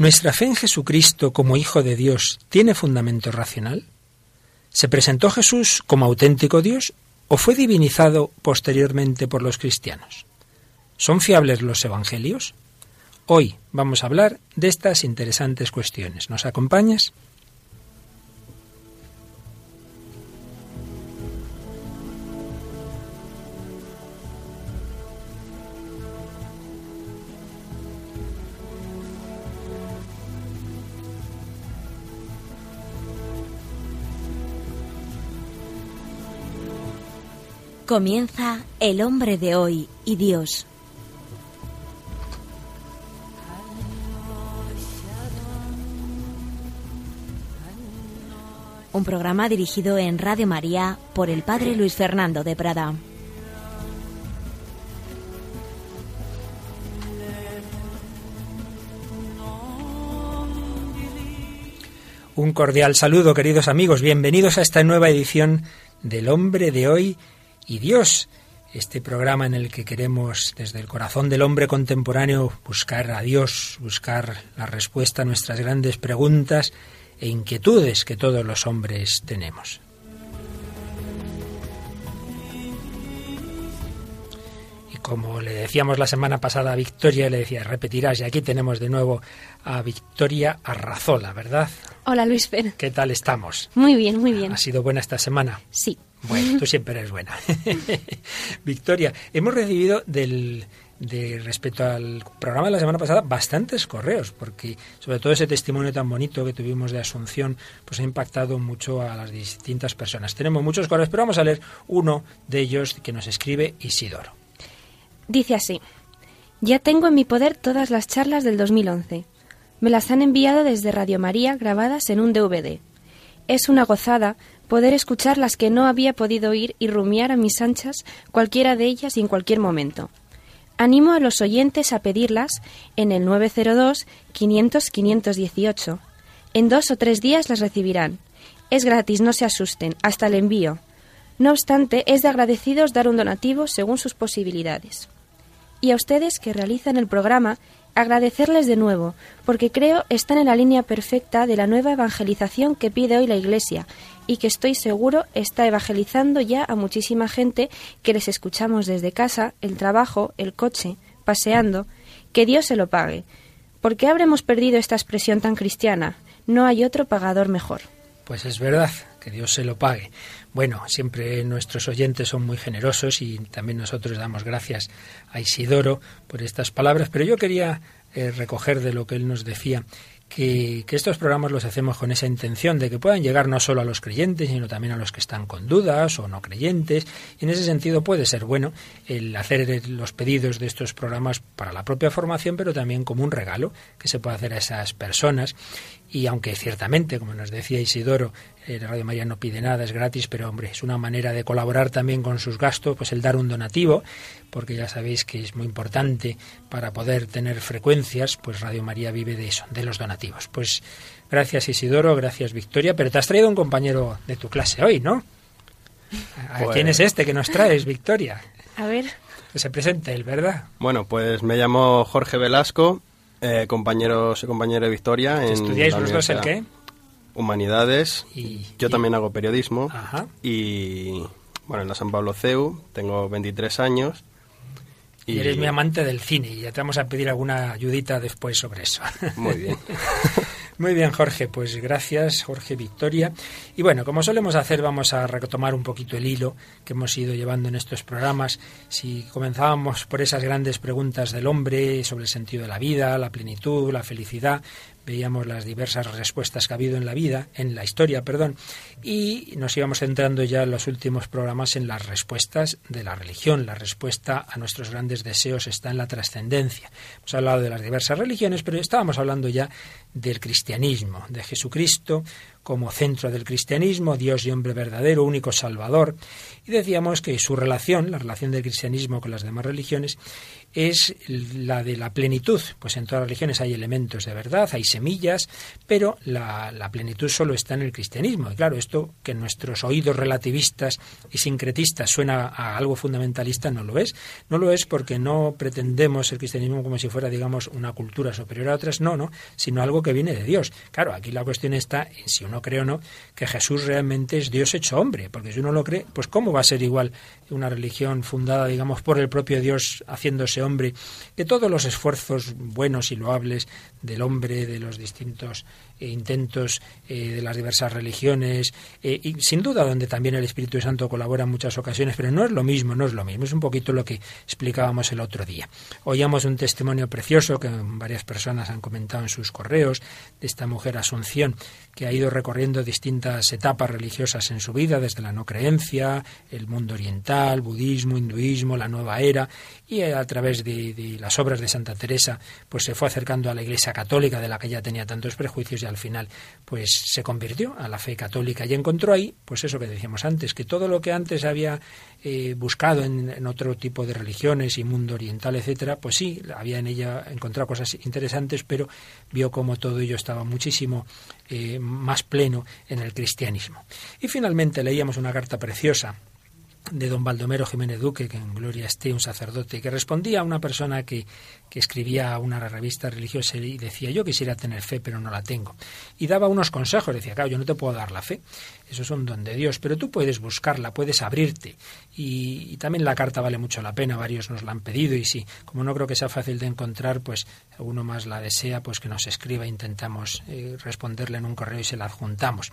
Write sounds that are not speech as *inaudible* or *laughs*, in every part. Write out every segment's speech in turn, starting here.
¿Nuestra fe en Jesucristo como Hijo de Dios tiene fundamento racional? ¿Se presentó Jesús como auténtico Dios o fue divinizado posteriormente por los cristianos? ¿Son fiables los evangelios? Hoy vamos a hablar de estas interesantes cuestiones. ¿Nos acompañas? Comienza El hombre de hoy y Dios. Un programa dirigido en Radio María por el Padre Luis Fernando de Prada. Un cordial saludo, queridos amigos. Bienvenidos a esta nueva edición del hombre de hoy y Dios, este programa en el que queremos desde el corazón del hombre contemporáneo buscar a Dios, buscar la respuesta a nuestras grandes preguntas e inquietudes que todos los hombres tenemos. Y como le decíamos la semana pasada a Victoria, le decía, repetirás, y aquí tenemos de nuevo a Victoria Arrazola, ¿verdad? Hola Luis Pérez. ¿Qué tal estamos? Muy bien, muy bien. ¿Ha sido buena esta semana? Sí. Bueno, tú siempre eres buena. *laughs* Victoria, hemos recibido del, de respecto al programa de la semana pasada bastantes correos, porque sobre todo ese testimonio tan bonito que tuvimos de Asunción, pues ha impactado mucho a las distintas personas. Tenemos muchos correos, pero vamos a leer uno de ellos que nos escribe Isidoro. Dice así, ya tengo en mi poder todas las charlas del 2011. Me las han enviado desde Radio María grabadas en un DVD. Es una gozada poder escuchar las que no había podido oír y rumiar a mis anchas cualquiera de ellas y en cualquier momento. Animo a los oyentes a pedirlas en el 902-500-518. En dos o tres días las recibirán. Es gratis, no se asusten, hasta el envío. No obstante, es de agradecidos dar un donativo según sus posibilidades. Y a ustedes que realizan el programa, agradecerles de nuevo, porque creo están en la línea perfecta de la nueva evangelización que pide hoy la Iglesia y que estoy seguro está evangelizando ya a muchísima gente que les escuchamos desde casa, el trabajo, el coche, paseando. Que Dios se lo pague. ¿Por qué habremos perdido esta expresión tan cristiana? No hay otro pagador mejor. Pues es verdad, que Dios se lo pague. Bueno, siempre nuestros oyentes son muy generosos y también nosotros damos gracias a Isidoro por estas palabras, pero yo quería eh, recoger de lo que él nos decía que, estos programas los hacemos con esa intención de que puedan llegar no solo a los creyentes, sino también a los que están con dudas o no creyentes. Y en ese sentido puede ser bueno el hacer los pedidos de estos programas para la propia formación, pero también como un regalo que se puede hacer a esas personas. Y aunque ciertamente, como nos decía Isidoro, eh, Radio María no pide nada, es gratis, pero hombre, es una manera de colaborar también con sus gastos, pues el dar un donativo, porque ya sabéis que es muy importante para poder tener frecuencias, pues Radio María vive de eso, de los donativos. Pues gracias Isidoro, gracias Victoria, pero te has traído un compañero de tu clase hoy, ¿no? ¿Quién es este que nos traes, Victoria? A ver. Que se presente él, ¿verdad? Bueno, pues me llamo Jorge Velasco, eh, compañero, soy compañero de Victoria. En ¿Estudiáis los dos el qué? Humanidades. Y, Yo también hago periodismo. Y bueno, en la San Pablo CEU tengo 23 años. Y eres mi amante del cine y ya te vamos a pedir alguna ayudita después sobre eso. Muy bien. *laughs* Muy bien, Jorge, pues gracias, Jorge Victoria. Y bueno, como solemos hacer, vamos a retomar un poquito el hilo que hemos ido llevando en estos programas. Si comenzábamos por esas grandes preguntas del hombre sobre el sentido de la vida, la plenitud, la felicidad, veíamos las diversas respuestas que ha habido en la vida, en la historia, perdón, y nos íbamos centrando ya en los últimos programas en las respuestas de la religión. La respuesta a nuestros grandes deseos está en la trascendencia. Hemos hablado de las diversas religiones, pero estábamos hablando ya del cristianismo, de Jesucristo como centro del cristianismo, Dios y hombre verdadero, único salvador. Y decíamos que su relación, la relación del cristianismo con las demás religiones, es la de la plenitud. Pues en todas las religiones hay elementos de verdad, hay semillas, pero la, plenitud solo está en el cristianismo. Y claro, esto que nuestros oídos relativistas y sincretistas suena a algo fundamentalista, no lo es. No lo es porque no pretendemos el cristianismo como si fuera, digamos, una cultura superior a otras, no, no, sino algo que viene de Dios. Claro, aquí la cuestión está en si uno cree o no que Jesús realmente es Dios hecho hombre, porque si uno lo cree, pues ¿cómo va a ser igual una religión fundada, digamos, por el propio Dios haciéndose hombre, que todos los esfuerzos buenos y loables del hombre, de los distintos eh, intentos eh, de las diversas religiones, eh, y sin duda donde también el Espíritu Santo colabora en muchas ocasiones, pero no es lo mismo, no es lo mismo, es un poquito lo que explicábamos el otro día. Oíamos un testimonio precioso que varias personas han comentado en sus correos de esta mujer Asunción, que ha ido recorriendo distintas etapas religiosas en su vida, desde la no creencia, el mundo oriental, budismo, hinduismo, la nueva era, y a través de, de las obras de Santa Teresa, pues se fue acercando a la Iglesia católica de la que ya tenía tantos prejuicios y al final pues se convirtió a la fe católica y encontró ahí pues eso que decíamos antes, que todo lo que antes había eh, buscado en, otro tipo de religiones y mundo oriental, etcétera, pues sí, había en ella encontrado cosas interesantes, pero vio como todo ello estaba muchísimo eh, más pleno en el cristianismo. Y finalmente leíamos una carta preciosa de don Baldomero Jiménez Duque, que en gloria esté un sacerdote, que respondía a una persona que, que escribía una revista religiosa y decía, yo quisiera tener fe, pero no la tengo. Y daba unos consejos, decía, claro, yo no te puedo dar la fe, eso es un don de Dios, pero tú puedes buscarla, puedes abrirte. Y, también la carta vale mucho la pena, varios nos la han pedido y sí, como no creo que sea fácil de encontrar, pues uno más la desea, pues que nos escriba, intentamos eh, responderle en un correo y se la adjuntamos.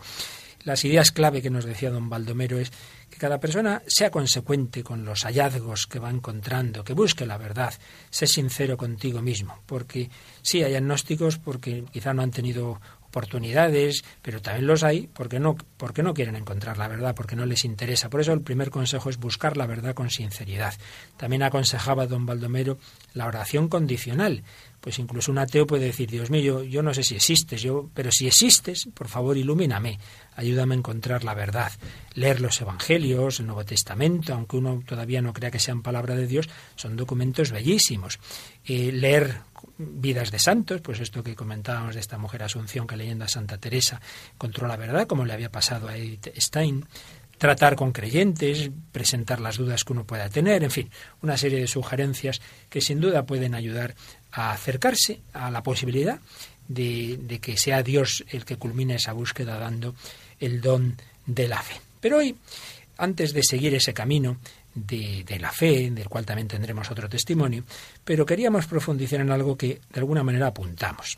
Las ideas clave que nos decía don Baldomero es que cada persona sea consecuente con los hallazgos que va encontrando, que busque la verdad, sé sincero contigo mismo, porque sí hay agnósticos porque quizá no han tenido oportunidades, pero también los hay porque no, porque no quieren encontrar la verdad, porque no les interesa. Por eso el primer consejo es buscar la verdad con sinceridad. También aconsejaba don Baldomero la oración condicional, pues incluso un ateo puede decir, Dios mío, yo, no sé si existes, yo, pero si existes, por favor, ilumíname, ayúdame a encontrar la verdad. Leer los Evangelios, el Nuevo Testamento, aunque uno todavía no crea que sean palabra de Dios, son documentos bellísimos. Eh, leer vidas de santos, pues esto que comentábamos de esta mujer Asunción que leyendo a Santa Teresa encontró la verdad, como le había pasado a Edith Stein tratar con creyentes, presentar las dudas que uno pueda tener, en fin, una serie de sugerencias que sin duda pueden ayudar a acercarse a la posibilidad de, que sea Dios el que culmine esa búsqueda dando el don de la fe. Pero hoy, antes de seguir ese camino de, de, la fe, del cual también tendremos otro testimonio, pero queríamos profundizar en algo que de alguna manera apuntamos.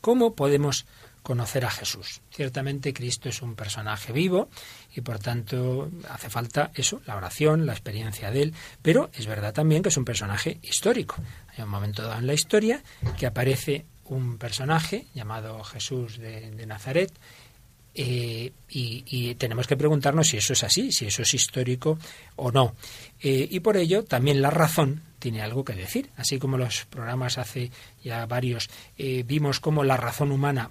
¿Cómo podemos conocer a Jesús. Ciertamente Cristo es un personaje vivo y por tanto hace falta eso, la oración, la experiencia de él, pero es verdad también que es un personaje histórico. Hay un momento dado en la historia que aparece un personaje llamado Jesús de, Nazaret eh, y, tenemos que preguntarnos si eso es así, si eso es histórico o no. Eh, y por ello también la razón tiene algo que decir. Así como los programas hace ya varios eh, vimos cómo la razón humana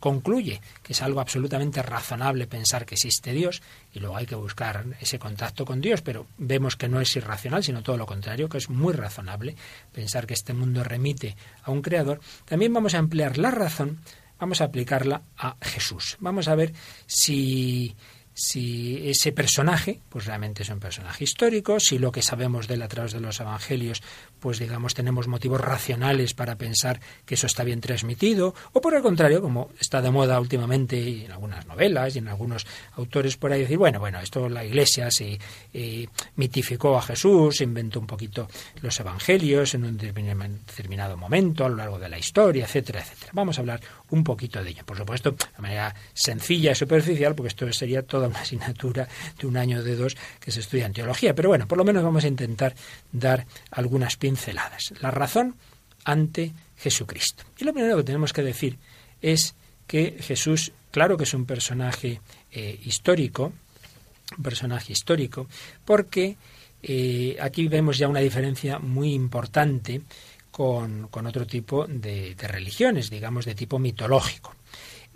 concluye que es algo absolutamente razonable pensar que existe Dios y luego hay que buscar ese contacto con Dios, pero vemos que no es irracional, sino todo lo contrario, que es muy razonable pensar que este mundo remite a un creador, también vamos a emplear la razón, vamos a aplicarla a Jesús. Vamos a ver si si ese personaje, pues realmente es un personaje histórico, si lo que sabemos de él a través de los evangelios, pues digamos tenemos motivos racionales para pensar que eso está bien transmitido, o por el contrario, como está de moda últimamente en algunas novelas y en algunos autores por ahí decir, bueno, bueno, esto la Iglesia se eh, mitificó a Jesús, inventó un poquito los evangelios en un determinado momento a lo largo de la historia, etcétera, etcétera. Vamos a hablar un poquito de ello, por supuesto, de manera sencilla y superficial, porque esto sería toda una asignatura de un año de dos que se estudia en teología. Pero bueno, por lo menos vamos a intentar dar algunas pinceladas. La razón ante Jesucristo. Y lo primero que tenemos que decir es que Jesús, claro que es un personaje eh, histórico, un personaje histórico, porque eh, aquí vemos ya una diferencia muy importante con, otro tipo de religiones, digamos, de tipo mitológico.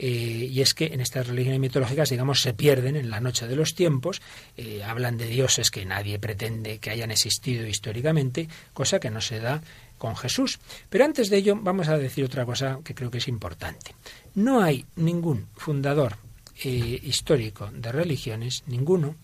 Eh, y es que en estas religiones mitológicas, digamos, se pierden en la noche de los tiempos, eh, hablan de dioses que nadie pretende que hayan existido históricamente, cosa que no se da con Jesús. Pero antes de ello vamos a decir otra cosa que creo que es importante. No hay ningún fundador eh, histórico de religiones, ninguno,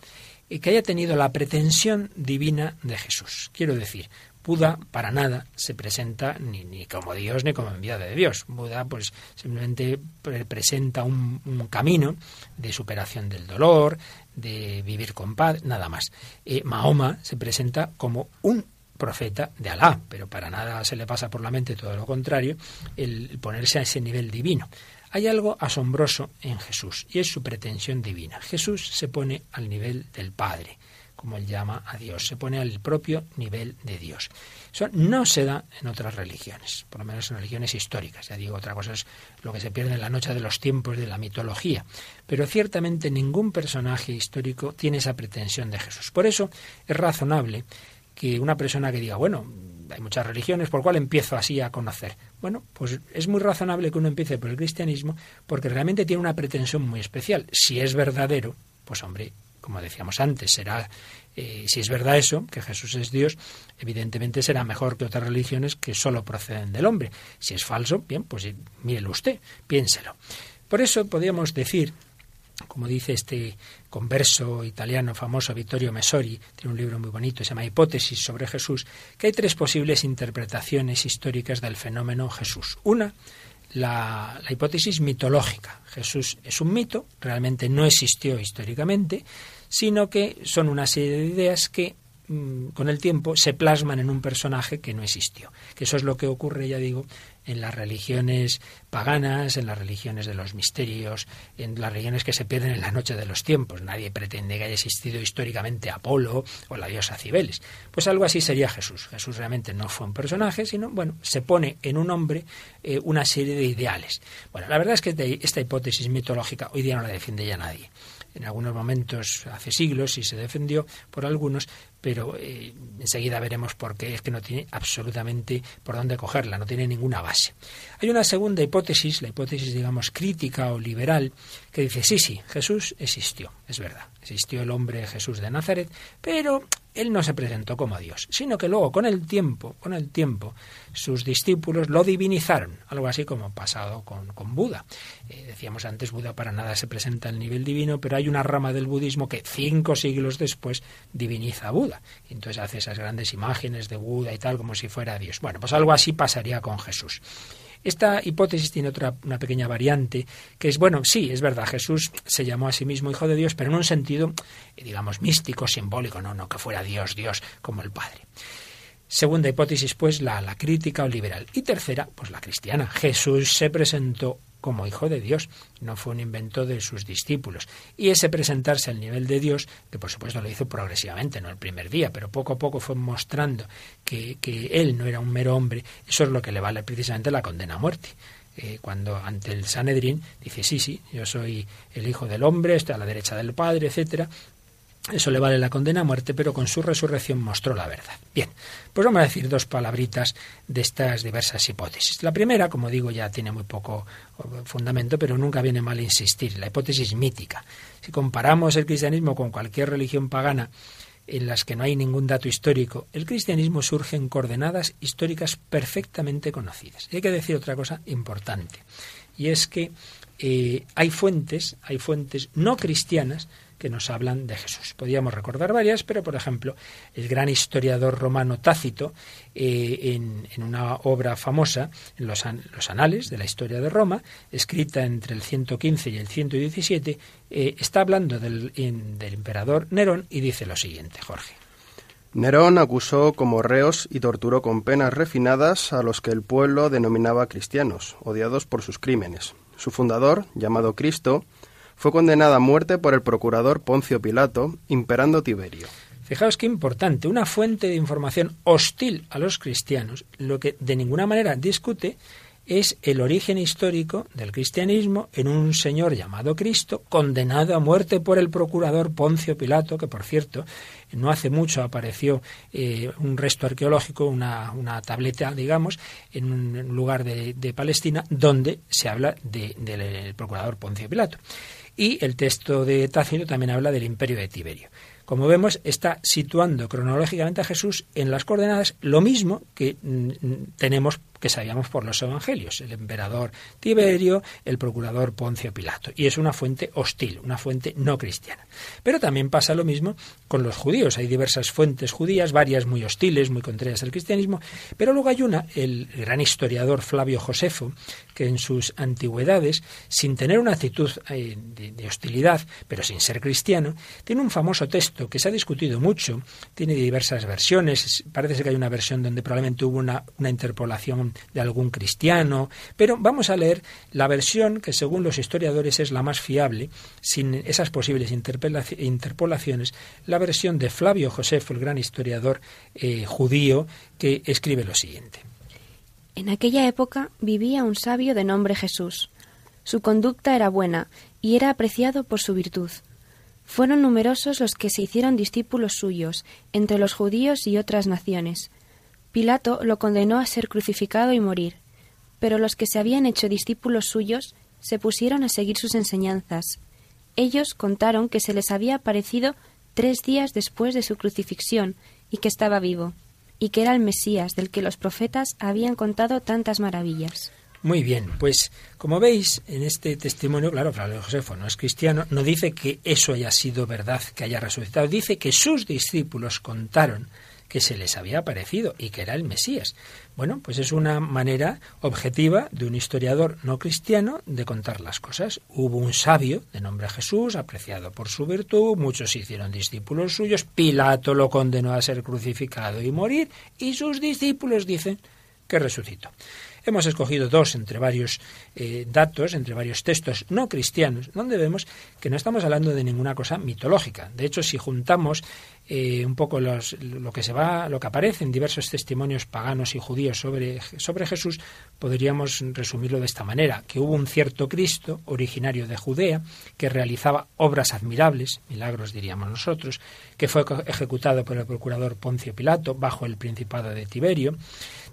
que haya tenido la pretensión divina de Jesús. Quiero decir, Buda para nada se presenta ni, ni como Dios ni como enviado de Dios. Buda pues simplemente presenta un, camino de superación del dolor, de vivir con paz, nada más. Eh, Mahoma se presenta como un profeta de Alá, pero para nada se le pasa por la mente todo lo contrario, el ponerse a ese nivel divino. Hay algo asombroso en Jesús y es su pretensión divina. Jesús se pone al nivel del Padre como él llama a Dios, se pone al propio nivel de Dios. Eso no se da en otras religiones, por lo menos en religiones históricas. Ya digo, otra cosa es lo que se pierde en la noche de los tiempos de la mitología. Pero ciertamente ningún personaje histórico tiene esa pretensión de Jesús. Por eso es razonable que una persona que diga, bueno, hay muchas religiones, ¿por cuál empiezo así a conocer? Bueno, pues es muy razonable que uno empiece por el cristianismo porque realmente tiene una pretensión muy especial. Si es verdadero, pues hombre, como decíamos antes, será, eh, si es verdad eso, que Jesús es Dios, evidentemente será mejor que otras religiones que solo proceden del hombre. Si es falso, bien, pues mírelo usted, piénselo. Por eso podríamos decir, como dice este converso italiano famoso Vittorio Messori, tiene un libro muy bonito, se llama Hipótesis sobre Jesús, que hay tres posibles interpretaciones históricas del fenómeno Jesús. Una, la, hipótesis mitológica. Jesús es un mito, realmente no existió históricamente, sino que son una serie de ideas que mm, con el tiempo se plasman en un personaje que no existió. Que eso es lo que ocurre, ya digo, en las religiones paganas, en las religiones de los misterios, en las religiones que se pierden en la noche de los tiempos. Nadie pretende que haya existido históricamente Apolo o la diosa Cibeles. Pues algo así sería Jesús. Jesús realmente no fue un personaje, sino, bueno, se pone en un hombre eh, una serie de ideales. Bueno, la verdad es que esta hipótesis mitológica hoy día no la defiende ya nadie en algunos momentos hace siglos y se defendió por algunos, pero eh, enseguida veremos por qué es que no tiene absolutamente por dónde cogerla, no tiene ninguna base. Hay una segunda hipótesis, la hipótesis, digamos, crítica o liberal, que dice, sí, sí, Jesús existió, es verdad, existió el hombre Jesús de Nazaret, pero él no se presentó como Dios, sino que luego con el tiempo, con el tiempo, sus discípulos lo divinizaron, algo así como pasado con, con Buda. Eh, decíamos antes, Buda para nada se presenta al nivel divino, pero hay una rama del budismo que cinco siglos después diviniza a Buda. Entonces hace esas grandes imágenes de Buda y tal, como si fuera Dios. Bueno, pues algo así pasaría con Jesús. Esta hipótesis tiene otra una pequeña variante, que es, bueno, sí, es verdad, Jesús se llamó a sí mismo Hijo de Dios, pero en un sentido, eh, digamos, místico, simbólico, no, no que fuera Dios, Dios como el Padre. Segunda hipótesis, pues, la, la crítica o liberal. Y tercera, pues la cristiana. Jesús se presentó como hijo de Dios, no fue un invento de sus discípulos. Y ese presentarse al nivel de Dios, que por supuesto lo hizo progresivamente, no el primer día, pero poco a poco fue mostrando que, que él no era un mero hombre, eso es lo que le vale precisamente la condena a muerte. Eh, cuando ante el Sanedrín dice, sí, sí, yo soy el hijo del hombre, estoy a la derecha del Padre, etcétera, eso le vale la condena a muerte, pero con su resurrección mostró la verdad. Bien, pues vamos a decir dos palabritas de estas diversas hipótesis. La primera, como digo, ya tiene muy poco fundamento, pero nunca viene mal insistir, la hipótesis mítica. Si comparamos el cristianismo con cualquier religión pagana en las que no hay ningún dato histórico, el cristianismo surge en coordenadas históricas perfectamente conocidas. Y hay que decir otra cosa importante, y es que eh, hay fuentes, hay fuentes no cristianas, que nos hablan de Jesús. Podríamos recordar varias, pero por ejemplo, el gran historiador romano Tácito, eh, en, una obra famosa, en los, Anales de la historia de Roma, escrita entre el 115 y el 117, eh, está hablando del, del emperador Nerón y dice lo siguiente, Jorge. Nerón acusó como reos y torturó con penas refinadas a los que el pueblo denominaba cristianos, odiados por sus crímenes. Su fundador, llamado Cristo, fue condenada a muerte por el procurador Poncio Pilato, imperando Tiberio. Fijaos qué importante, una fuente de información hostil a los cristianos, lo que de ninguna manera discute es el origen histórico del cristianismo en un señor llamado Cristo, condenado a muerte por el procurador Poncio Pilato, que por cierto no hace mucho apareció eh, un resto arqueológico, una, una, tableta, digamos, en un lugar de, Palestina donde se habla del procurador Poncio Pilato. Y el texto de Tácito también habla del imperio de Tiberio. Como vemos, está situando cronológicamente a Jesús en las coordenadas lo mismo que mm, tenemos que sabíamos por los evangelios, el emperador Tiberio, el procurador Poncio Pilato. Y es una fuente hostil, una fuente no cristiana. Pero también pasa lo mismo con los judíos. Hay diversas fuentes judías, varias muy hostiles, muy contrarias al cristianismo, pero luego hay una, el gran historiador Flavio Josefo, que en sus antigüedades, sin tener una actitud eh, de, hostilidad, pero sin ser cristiano, tiene un famoso texto que se ha discutido mucho, tiene diversas versiones, parece que hay una versión donde probablemente hubo una, una interpolación de algún cristiano, pero vamos a leer la versión que según los historiadores es la más fiable, sin esas posibles interpolaciones, la versión de Flavio Josefo, el gran historiador eh, judío, que escribe lo siguiente. En aquella época vivía un sabio de nombre Jesús. Su conducta era buena y era apreciado por su virtud. Fueron numerosos los que se hicieron discípulos suyos entre los judíos y otras naciones, Pilato lo condenó a ser crucificado y morir, pero los que se habían hecho discípulos suyos se pusieron a seguir sus enseñanzas. Ellos contaron que se les había aparecido tres días después de su crucifixión y que estaba vivo, y que era el Mesías del que los profetas habían contado tantas maravillas. Muy bien, pues como veis en este testimonio, claro, Flavio Josefo no es cristiano, no dice que eso haya sido verdad, que haya resucitado, dice que sus discípulos contaron que se les había aparecido y que era el Mesías. Bueno, pues es una manera objetiva de un historiador no cristiano de contar las cosas. Hubo un sabio de nombre Jesús, apreciado por su virtud, muchos se hicieron discípulos suyos, Pilato lo condenó a ser crucificado y morir, y sus discípulos dicen que resucitó. Hemos escogido dos entre varios eh, datos, entre varios textos no cristianos, donde vemos que no estamos hablando de ninguna cosa mitológica. De hecho, si juntamos eh, un poco lo que se va, lo que aparece en diversos testimonios paganos y judíos sobre, sobre Jesús, podríamos resumirlo de esta manera: que hubo un cierto Cristo originario de Judea que realizaba obras admirables, milagros diríamos nosotros, que fue ejecutado por el procurador Poncio Pilato bajo el principado de Tiberio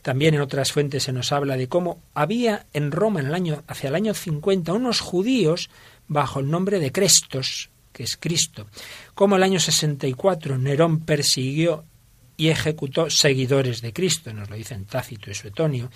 también en otras fuentes se nos habla de cómo había en Roma en el año, hacia el año 50 unos judíos bajo el nombre de Crestos, que es Cristo. Como el año 64 Nerón persiguió y ejecutó seguidores de Cristo, nos lo dicen Tácito y Suetonio,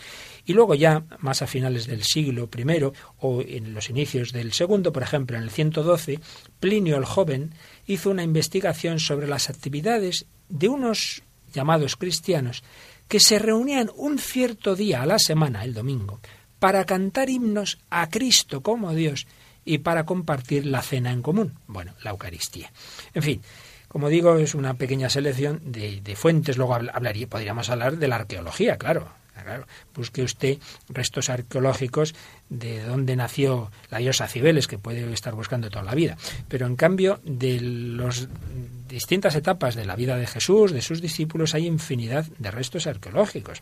y luego ya más a finales del siglo I o en los inicios del segundo, por ejemplo, en el 112, Plinio el joven hizo una investigación sobre las actividades de unos llamados cristianos que se reunían un cierto día a la semana, el domingo, para cantar himnos a Cristo como Dios y para compartir la cena en común, bueno, la Eucaristía. En fin, como digo, es una pequeña selección de, fuentes, luego hablaría, podríamos hablar de la arqueología, claro, Claro, busque usted restos arqueológicos de dónde nació la diosa Cibeles, que puede estar buscando toda la vida. Pero en cambio, de las distintas etapas de la vida de Jesús, de sus discípulos, hay infinidad de restos arqueológicos.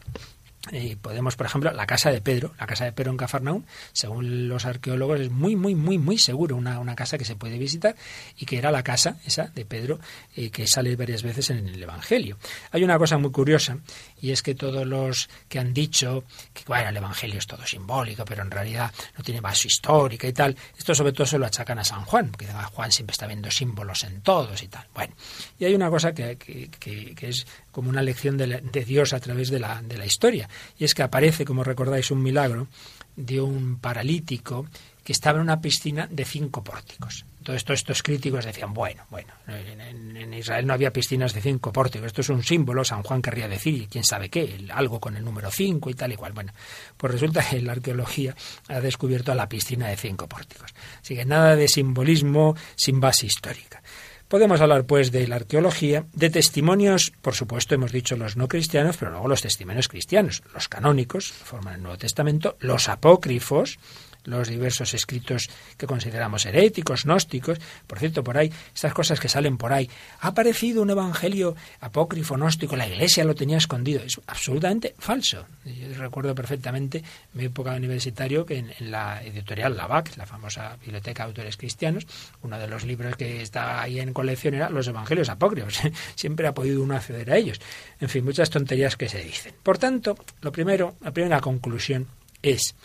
Eh, podemos, por ejemplo, la casa de Pedro, la casa de Pedro en Cafarnaúm, según los arqueólogos, es muy, muy, muy, muy seguro una, una casa que se puede visitar y que era la casa esa de Pedro eh, que sale varias veces en el Evangelio. Hay una cosa muy curiosa y es que todos los que han dicho que bueno, el Evangelio es todo simbólico, pero en realidad no tiene base histórica y tal, esto sobre todo se lo achacan a San Juan, porque Juan siempre está viendo símbolos en todos y tal. Bueno, y hay una cosa que, que, que es como una lección de, Dios a través de la, de la historia. Y es que aparece, como recordáis, un milagro de un paralítico que estaba en una piscina de cinco pórticos. Todos estos críticos decían, bueno, bueno, en, Israel no había piscinas de cinco pórticos, esto es un símbolo, San Juan querría decir, quién sabe qué, algo con el número cinco y tal y cual. Bueno, pues resulta que la arqueología ha descubierto la piscina de cinco pórticos. Así que nada de simbolismo sin base histórica. Podemos hablar, pues, de la arqueología, de testimonios, por supuesto, hemos dicho los no cristianos, pero luego los testimonios cristianos, los canónicos, forman el Nuevo Testamento, los apócrifos, los diversos escritos que consideramos heréticos, gnósticos. Por cierto, por ahí, estas cosas que salen por ahí. Ha aparecido un evangelio apócrifo, gnóstico, la iglesia lo tenía escondido. Es absolutamente falso. Yo recuerdo perfectamente mi época universitario que en, la editorial Lavac, la famosa Biblioteca de Autores Cristianos, uno de los libros que está ahí en colección era Los Evangelios Apócrifos. *laughs* Siempre ha podido uno acceder a ellos. En fin, muchas tonterías que se dicen. Por tanto, lo primero, la primera conclusión es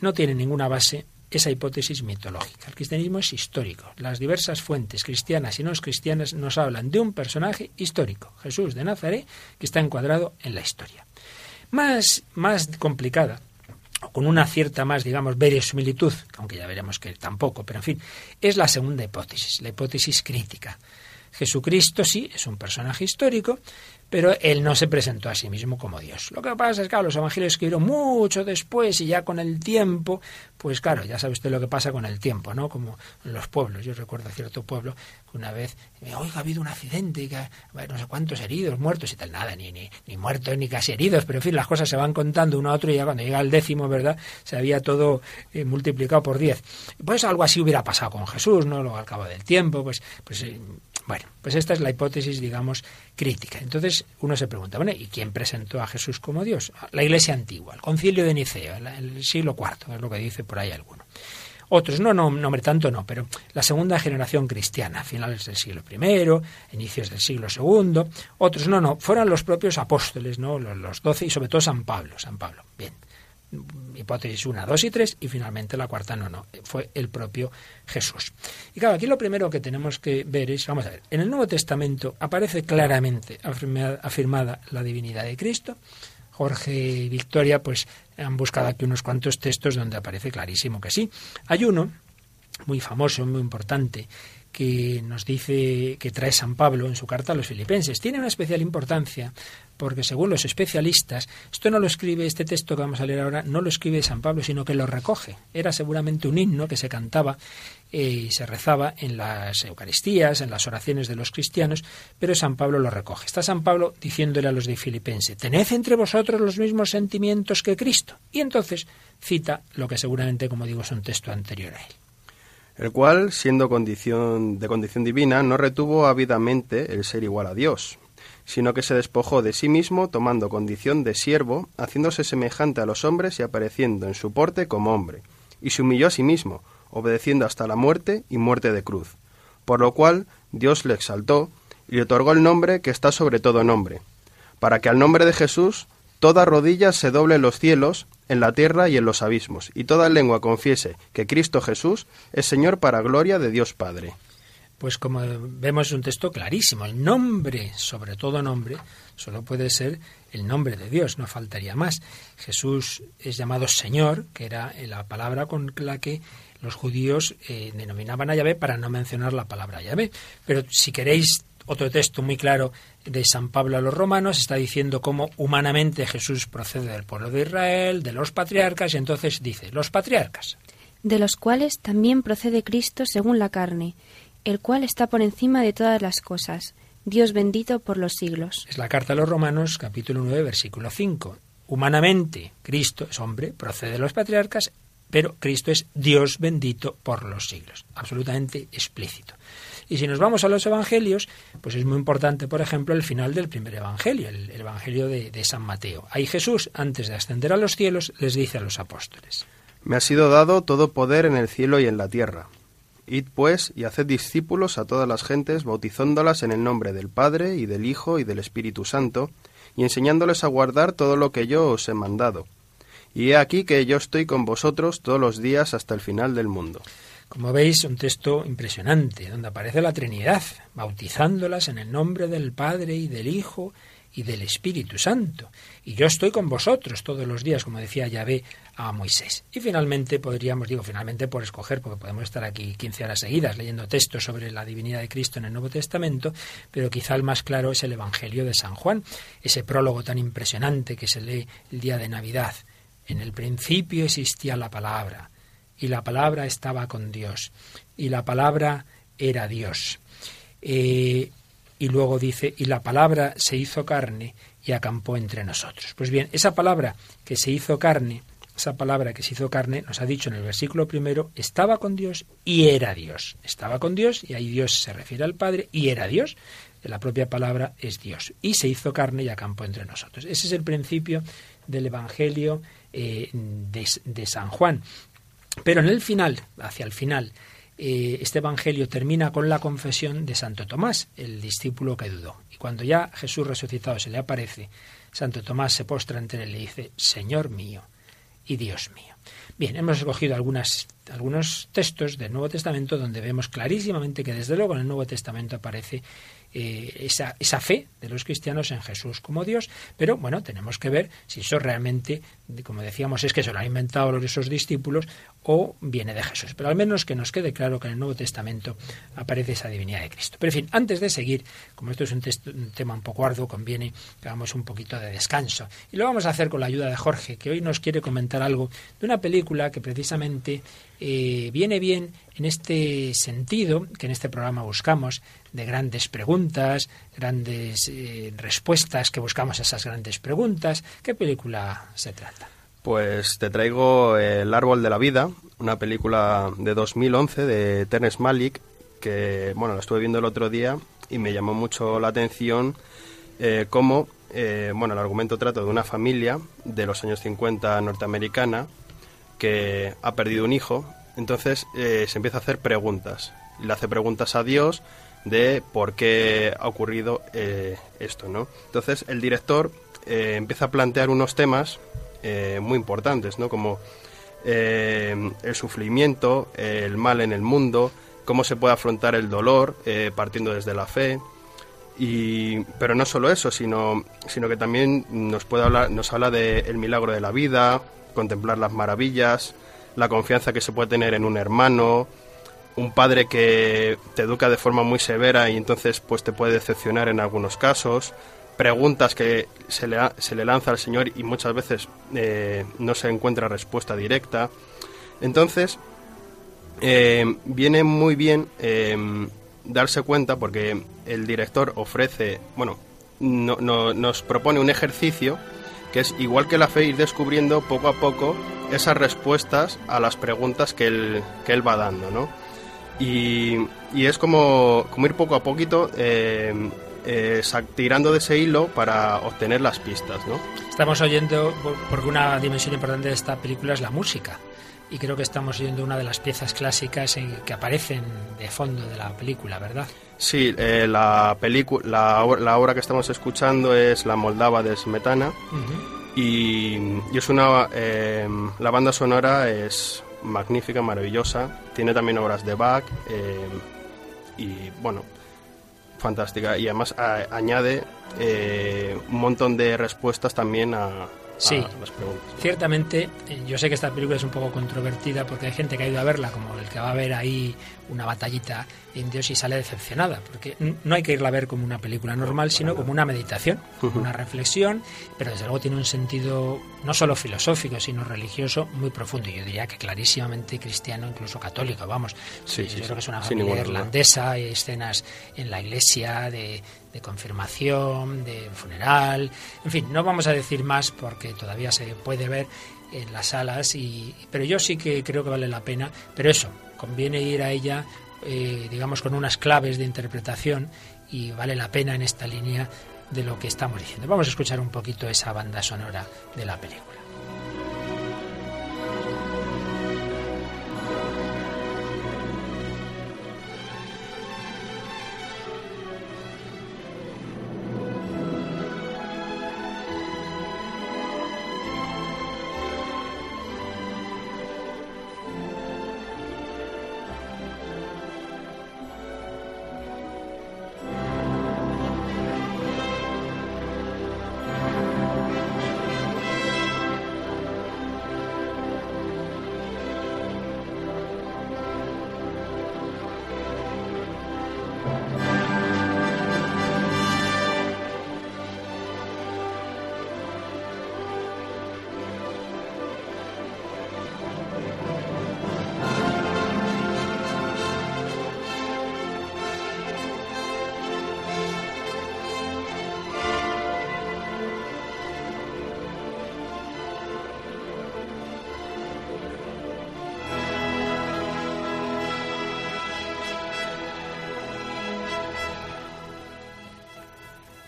no tiene ninguna base esa hipótesis mitológica. El cristianismo es histórico. Las diversas fuentes cristianas y no cristianas nos hablan de un personaje histórico, Jesús de Nazaret, que está encuadrado en la historia. Más, más complicada, con una cierta más, digamos, verosimilitud, aunque ya veremos que tampoco, pero en fin, es la segunda hipótesis, la hipótesis crítica. Jesucristo sí es un personaje histórico, pero él no se presentó a sí mismo como Dios. Lo que pasa es que los evangelios escribieron mucho después y ya con el tiempo, pues claro, ya sabe usted lo que pasa con el tiempo, ¿no? Como en los pueblos. Yo recuerdo cierto pueblo que una vez, oiga, ha habido un accidente, y que, no sé cuántos heridos, muertos y tal, nada, ni, ni, ni muertos ni casi heridos, pero en fin, las cosas se van contando uno a otro y ya cuando llega el décimo, ¿verdad? Se había todo eh, multiplicado por diez. Pues algo así hubiera pasado con Jesús, ¿no? Luego al cabo del tiempo, pues, pues eh, bueno, pues esta es la hipótesis, digamos, crítica. Entonces uno se pregunta, bueno, ¿y quién presentó a Jesús como Dios? La Iglesia antigua, el concilio de Nicea, el siglo IV, es lo que dice por ahí alguno. Otros, no, no, no, tanto no, pero la segunda generación cristiana, finales del siglo I, inicios del siglo II. Otros, no, no, fueron los propios apóstoles, ¿no? Los doce y sobre todo San Pablo, San Pablo. Bien hipótesis 1, 2 y 3 y finalmente la cuarta no, no, fue el propio Jesús. Y claro, aquí lo primero que tenemos que ver es, vamos a ver, en el Nuevo Testamento aparece claramente afirmada la divinidad de Cristo. Jorge y Victoria pues han buscado aquí unos cuantos textos donde aparece clarísimo que sí. Hay uno muy famoso, muy importante, que nos dice que trae San Pablo en su carta a los filipenses. Tiene una especial importancia porque según los especialistas, esto no lo escribe, este texto que vamos a leer ahora, no lo escribe San Pablo, sino que lo recoge. Era seguramente un himno que se cantaba eh, y se rezaba en las Eucaristías, en las oraciones de los cristianos, pero San Pablo lo recoge. Está San Pablo diciéndole a los de Filipense, tened entre vosotros los mismos sentimientos que Cristo. Y entonces cita lo que seguramente, como digo, es un texto anterior a él el cual, siendo condición de condición divina, no retuvo ávidamente el ser igual a Dios, sino que se despojó de sí mismo, tomando condición de siervo, haciéndose semejante a los hombres y apareciendo en su porte como hombre, y se humilló a sí mismo, obedeciendo hasta la muerte y muerte de cruz. Por lo cual Dios le exaltó y le otorgó el nombre que está sobre todo nombre, para que al nombre de Jesús toda rodilla se doble en los cielos en la tierra y en los abismos, y toda lengua confiese que Cristo Jesús es Señor para gloria de Dios Padre. Pues como vemos es un texto clarísimo, el nombre, sobre todo nombre, solo puede ser el nombre de Dios, no faltaría más. Jesús es llamado Señor, que era la palabra con la que los judíos eh, denominaban a Yahvé para no mencionar la palabra Yahvé. Pero si queréis otro texto muy claro de San Pablo a los romanos está diciendo cómo humanamente Jesús procede del pueblo de Israel, de los patriarcas, y entonces dice, los patriarcas. De los cuales también procede Cristo según la carne, el cual está por encima de todas las cosas, Dios bendito por los siglos. Es la carta a los romanos, capítulo 9, versículo 5. Humanamente, Cristo es hombre, procede de los patriarcas, pero Cristo es Dios bendito por los siglos. Absolutamente explícito. Y si nos vamos a los evangelios, pues es muy importante, por ejemplo, el final del primer evangelio, el, evangelio de, de San Mateo. Ahí Jesús, antes de ascender a los cielos, les dice a los apóstoles. Me ha sido dado todo poder en el cielo y en la tierra. Id pues y haced discípulos a todas las gentes, bautizándolas en el nombre del Padre y del Hijo y del Espíritu Santo, y enseñándoles a guardar todo lo que yo os he mandado. Y he aquí que yo estoy con vosotros todos los días hasta el final del mundo. Como veis, un texto impresionante, donde aparece la Trinidad, bautizándolas en el nombre del Padre y del Hijo y del Espíritu Santo. Y yo estoy con vosotros todos los días, como decía Yahvé a Moisés. Y finalmente podríamos, digo finalmente por escoger, porque podemos estar aquí 15 horas seguidas leyendo textos sobre la divinidad de Cristo en el Nuevo Testamento, pero quizá el más claro es el Evangelio de San Juan, ese prólogo tan impresionante que se lee el día de Navidad. En el principio existía la palabra y la palabra estaba con Dios y la palabra era Dios. Eh, y luego dice, y la palabra se hizo carne y acampó entre nosotros. Pues bien, esa palabra que se hizo carne esa palabra que se hizo carne, nos ha dicho en el versículo primero, estaba con Dios y era Dios. Estaba con Dios y ahí Dios se refiere al Padre y era Dios. La propia palabra es Dios. Y se hizo carne y acampó entre nosotros. Ese es el principio del Evangelio eh, de, San Juan. Pero en el final, hacia el final, eh, este Evangelio termina con la confesión de Santo Tomás, el discípulo que dudó. Y cuando ya Jesús resucitado se le aparece, Santo Tomás se postra ante él y le dice, Señor mío y Dios mío. Bien, hemos escogido algunos textos del Nuevo Testamento donde vemos clarísimamente que desde luego en el Nuevo Testamento aparece eh, esa, esa fe de los cristianos en Jesús como Dios, pero bueno, tenemos que ver si eso realmente, como decíamos, es que se lo han inventado esos discípulos o viene de Jesús. Pero al menos que nos quede claro que en el Nuevo Testamento aparece esa divinidad de Cristo. Pero en fin, antes de seguir, como esto es un, un tema un poco arduo, conviene que hagamos un poquito de descanso. Y lo vamos a hacer con la ayuda de Jorge, que hoy nos quiere comentar algo de una película que precisamente eh, viene bien en este sentido que en este programa buscamos, de grandes preguntas, grandes eh, respuestas, que buscamos esas grandes preguntas. ¿Qué película se trata? Pues te traigo El árbol de la vida, una película de 2011 de Terence Malick, que bueno, la estuve viendo el otro día y me llamó mucho la atención eh, cómo, eh, bueno, el argumento trata de una familia de los años 50 norteamericana que ha perdido un hijo, entonces eh, se empieza a hacer preguntas. Le hace preguntas a Dios de por qué ha ocurrido eh, esto, ¿no? Entonces el director eh, empieza a plantear unos temas muy importantes, ¿no? Como el sufrimiento, el mal en el mundo, cómo se puede afrontar el dolor partiendo desde la fe, y, pero no solo eso, sino, sino que también nos puede hablar, nos habla del milagro de la vida, contemplar las maravillas, la confianza que se puede tener en un hermano, un padre que te educa de forma muy severa y entonces pues te puede decepcionar en algunos casos, preguntas que se le, se le lanza al Señor y muchas veces eh, no se encuentra respuesta directa. Entonces, eh, viene muy bien eh, darse cuenta porque el director ofrece, bueno, no, nos propone un ejercicio que es igual que la fe ir descubriendo poco a poco esas respuestas a las preguntas que él, que él va dando, ¿no? Y, y es como, como, ir poco a poquito eh, eh, tirando de ese hilo para obtener las pistas, ¿no? Estamos oyendo, porque una dimensión importante de esta película es la música y creo que estamos oyendo una de las piezas clásicas en, que aparecen de fondo de la película, ¿verdad? Sí, eh, la, la, la, obra que estamos escuchando es La Moldava de Smetana y, es una eh, la banda sonora es magnífica, maravillosa, tiene también obras de Bach eh, y bueno, fantástica. Y además añade un montón de respuestas también a, Sí, ciertamente, eh, yo sé que esta película es un poco controvertida porque hay gente que ha ido a verla como el que va a ver ahí una batallita en Dios y sale decepcionada, porque no hay que irla a ver como una película normal, sino como una meditación, una reflexión, pero desde luego tiene un sentido no solo filosófico, sino religioso muy profundo. Yo diría que clarísimamente cristiano, incluso católico, vamos. Sí, yo creo que es una familia irlandesa, hay escenas en la iglesia de, de confirmación, de funeral, en fin, no vamos a decir más porque todavía se puede ver en las salas, y, pero yo sí que creo que vale la pena, pero eso, conviene ir a ella, eh, digamos, con unas claves de interpretación y vale la pena en esta línea de lo que estamos diciendo. Vamos a escuchar un poquito esa banda sonora de la película.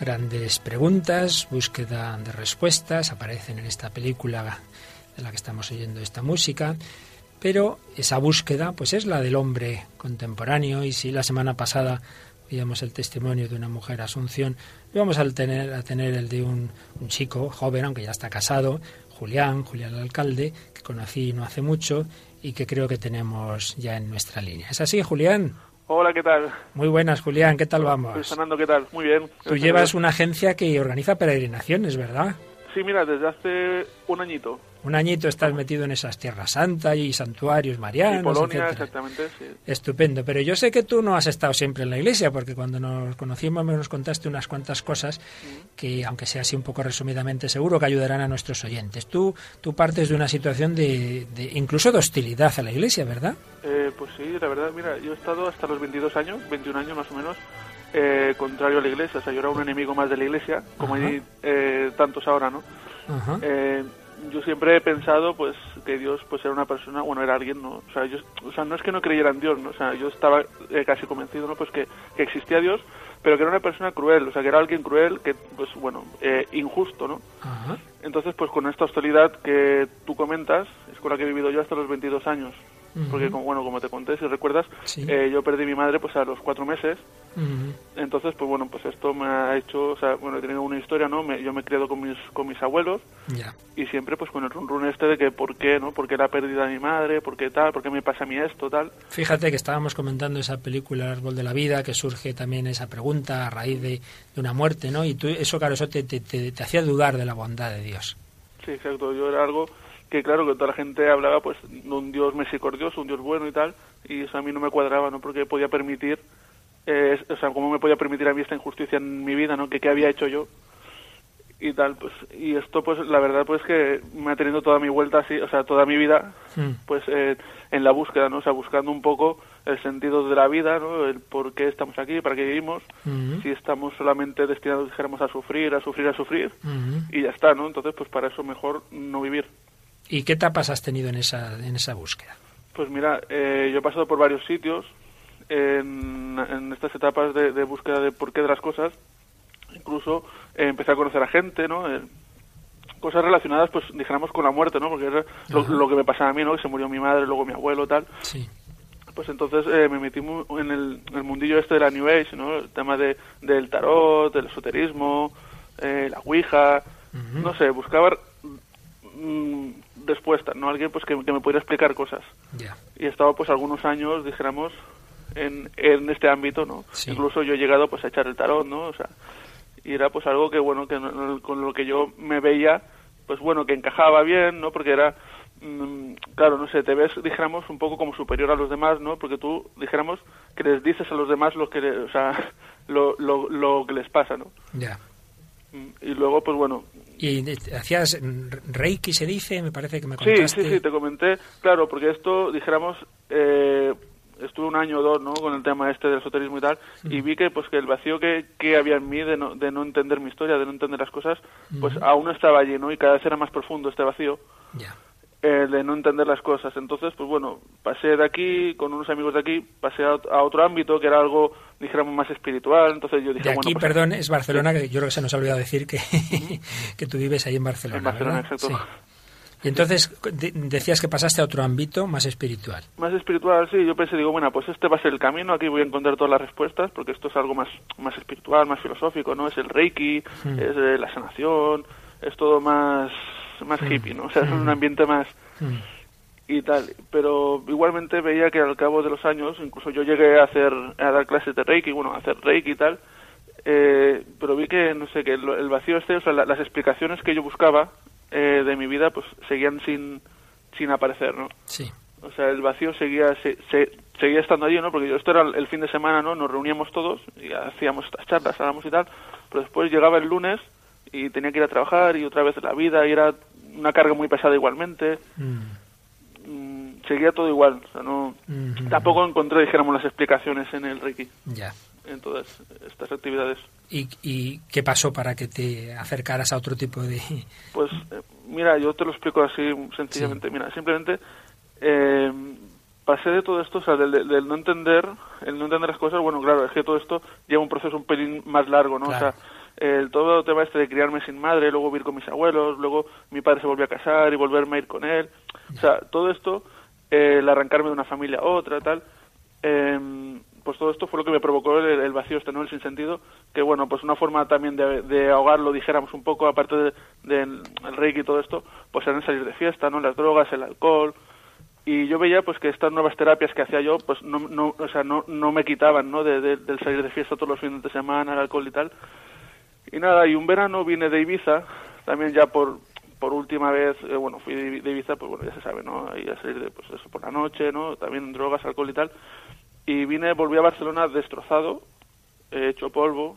Grandes preguntas, búsqueda de respuestas, aparecen en esta película de la que estamos oyendo esta música, pero esa búsqueda pues es la del hombre contemporáneo y si la semana pasada veíamos el testimonio de una mujer Asunción, vamos a tener, a tener el de un, un chico joven, aunque ya está casado, Julián, Julián el alcalde, que conocí no hace mucho y que creo que tenemos ya en nuestra línea. ¿Es así, Julián? Hola, ¿qué tal? Muy buenas, Julián, ¿qué tal vamos? Pues, Fernando, ¿qué tal? Muy bien. Tú llevas una agencia que organiza peregrinaciones, ¿verdad? Sí, mira, desde hace un añito. Un añito estás metido en esas tierras santas y santuarios marianos. Y Polonia, etcétera. exactamente, sí. Estupendo, pero yo sé que tú no has estado siempre en la iglesia, porque cuando nos conocimos nos contaste unas cuantas cosas que, aunque sea así un poco resumidamente, seguro que ayudarán a nuestros oyentes. Tú, tú partes de una situación de, de incluso de hostilidad a la iglesia, ¿verdad? Eh, pues sí, la verdad, mira, yo he estado hasta los 22 años, 21 años más o menos, eh, contrario a la iglesia. O sea, yo era un enemigo más de la iglesia, como Ajá. hay eh, tantos ahora, ¿no? Ajá. Yo siempre he pensado pues que Dios pues era una persona bueno era alguien no o sea yo o sea no es que no creyera en Dios no o sea yo estaba eh, casi convencido no pues que, que existía Dios pero que era una persona cruel o sea que era alguien cruel que pues bueno eh, injusto no Ajá. entonces pues con esta hostilidad que tú comentas es con la que he vivido yo hasta los 22 años Porque como, bueno como te conté si recuerdas Sí. eh, yo perdí mi madre pues a los cuatro meses entonces pues bueno pues esto me ha hecho o sea bueno he tenido una historia no me, yo me he criado con mis con mis abuelos y siempre pues con el run run este de que por qué, ¿no? ¿Por qué la pérdida de mi madre? ¿Por qué tal? ¿Por qué me pasa a mí esto, tal? Fíjate que estábamos comentando esa película El árbol de la vida, que surge también esa pregunta a raíz de, de una muerte, ¿no? Y tú, eso, claro, eso te, te, te- te hacía dudar de la bondad de Dios. Sí, exacto. Yo era algo que claro, que toda la gente hablaba pues de un Dios misericordioso, un Dios bueno y tal, y eso a mí no me cuadraba, ¿no? Porque podía permitir, eh, o sea, cómo me podía permitir a mí esta injusticia en mi vida, ¿no? Que qué había hecho yo y tal, pues, y esto pues la verdad pues que me ha tenido toda mi vuelta así, o sea, toda mi vida pues eh, en la búsqueda, ¿no? O sea, buscando un poco el sentido de la vida, ¿no? El por qué estamos aquí, para qué vivimos, si estamos solamente destinados, dijéramos, a sufrir, a sufrir, a sufrir, y ya está, ¿no? Entonces, pues para eso mejor no vivir. ¿Y qué etapas has tenido en esa, en esa búsqueda? Pues mira, eh, yo he pasado por varios sitios en, en estas etapas de, de búsqueda de por qué de las cosas. Incluso eh, empecé a conocer a gente, ¿no? Eh, cosas relacionadas, pues dijéramos, con la muerte, ¿no? Porque era lo, que me pasaba a mí, ¿no? Que se murió mi madre, luego mi abuelo, tal. Sí. Pues entonces eh, me metí en el, el mundillo este de la New Age, ¿no? El tema de, del tarot, del esoterismo, eh, la Ouija, no sé, buscaba mm, respuestas, ¿no? Alguien pues que, que me pudiera explicar cosas. Y he estado pues algunos años, dijéramos, en, en este ámbito, ¿no? Sí. Incluso yo he llegado pues a echar el tarot, ¿no? O sea, y era pues algo que bueno, que no- con lo que yo me veía, pues bueno, que encajaba bien, ¿no? Porque era, mm, claro, no sé, te ves, dijéramos, un poco como superior a los demás, ¿no? Porque tú, dijéramos, que les dices a los demás lo que, o sea, *laughs* lo, lo, lo que les pasa, ¿no? Ya. Y luego, pues bueno, ¿Y hacías mm, Reiki, se dice? Me parece que me Sí, contaste. sí, sí, te comenté, claro, porque esto, dijéramos, eh, estuve un año o dos, ¿no?, con el tema este del esoterismo y tal, y vi que, pues, que el vacío que, que había en mí de no, de no entender mi historia, de no entender las cosas, pues aún estaba allí, ¿no?, y cada vez era más profundo este vacío, Ya. Eh, de no entender las cosas. Entonces, pues bueno, pasé de aquí, con unos amigos de aquí, pasé a, ot- a otro ámbito que era algo, dijéramos, más espiritual, entonces yo dije, De bueno, aquí, pues, perdón, es Barcelona, que yo creo que se nos ha olvidado decir que, *laughs* que tú vives ahí en Barcelona. en Barcelona, ¿verdad? exacto. Sí. Y entonces de- decías que pasaste a otro ámbito más espiritual. Más espiritual, sí. Yo pensé, digo, bueno, pues este va a ser el camino, aquí voy a encontrar todas las respuestas, porque esto es algo más, más espiritual, más filosófico, ¿no? Es el Reiki, Hmm. es eh, la sanación, es todo más, más hippie, ¿no? O sea, es un ambiente más Mm. y tal. Pero igualmente veía que al cabo de los años, incluso yo llegué a hacer, a dar clases de Reiki, bueno, a hacer Reiki y tal, eh, pero vi que, no sé, que el, el vacío este, o sea, la- las explicaciones que yo buscaba eh, de mi vida, pues seguían sin, sin aparecer, ¿no? Sí. O sea, el vacío seguía se, se- seguía estando allí, ¿no? Porque yo, esto era el, el fin de semana, ¿no? Nos reuníamos todos y hacíamos estas charlas, hablábamos y tal, pero después llegaba el lunes y tenía que ir a trabajar y otra vez la vida y era una carga muy pesada igualmente. Mm. Mm, seguía todo igual, o sea, no... Ujú. Tampoco encontré, dijéramos, las explicaciones en el Reiki, Ya. en todas estas actividades. ¿Y, ¿Y qué pasó para que te acercaras a otro tipo de...? Pues eh, mira, yo te lo explico así sencillamente. Mira, simplemente eh, pasé de todo esto, o sea, del, del- del no entender, el no entender las cosas. Bueno, claro, es que todo esto lleva un proceso un pelín más largo, ¿no? Claro. O sea, el todo el tema este de criarme sin madre, luego vivir con mis abuelos, luego mi padre se volvió a casar y volverme a ir con él. O sea, todo esto, eh, el arrancarme de una familia a otra, tal, eh, pues todo esto fue lo que me provocó el, el vacío este, ¿no? El sinsentido, que bueno, pues una forma también de, de ahogarlo, dijéramos un poco, aparte del de, el reiki y todo esto, pues eran salir de fiesta, ¿no? Las drogas, el alcohol, y yo veía pues que estas nuevas terapias que hacía yo pues no, no o sea no, no me quitaban no de, de, del salir de fiesta todos los fines de semana el alcohol y tal y nada y un verano vine de Ibiza también ya por por última vez eh, bueno fui de, de, Ibiza pues bueno ya se sabe no ahí a salir de pues eso por la noche no también drogas alcohol y tal. Y vine volví a Barcelona destrozado eh, hecho polvo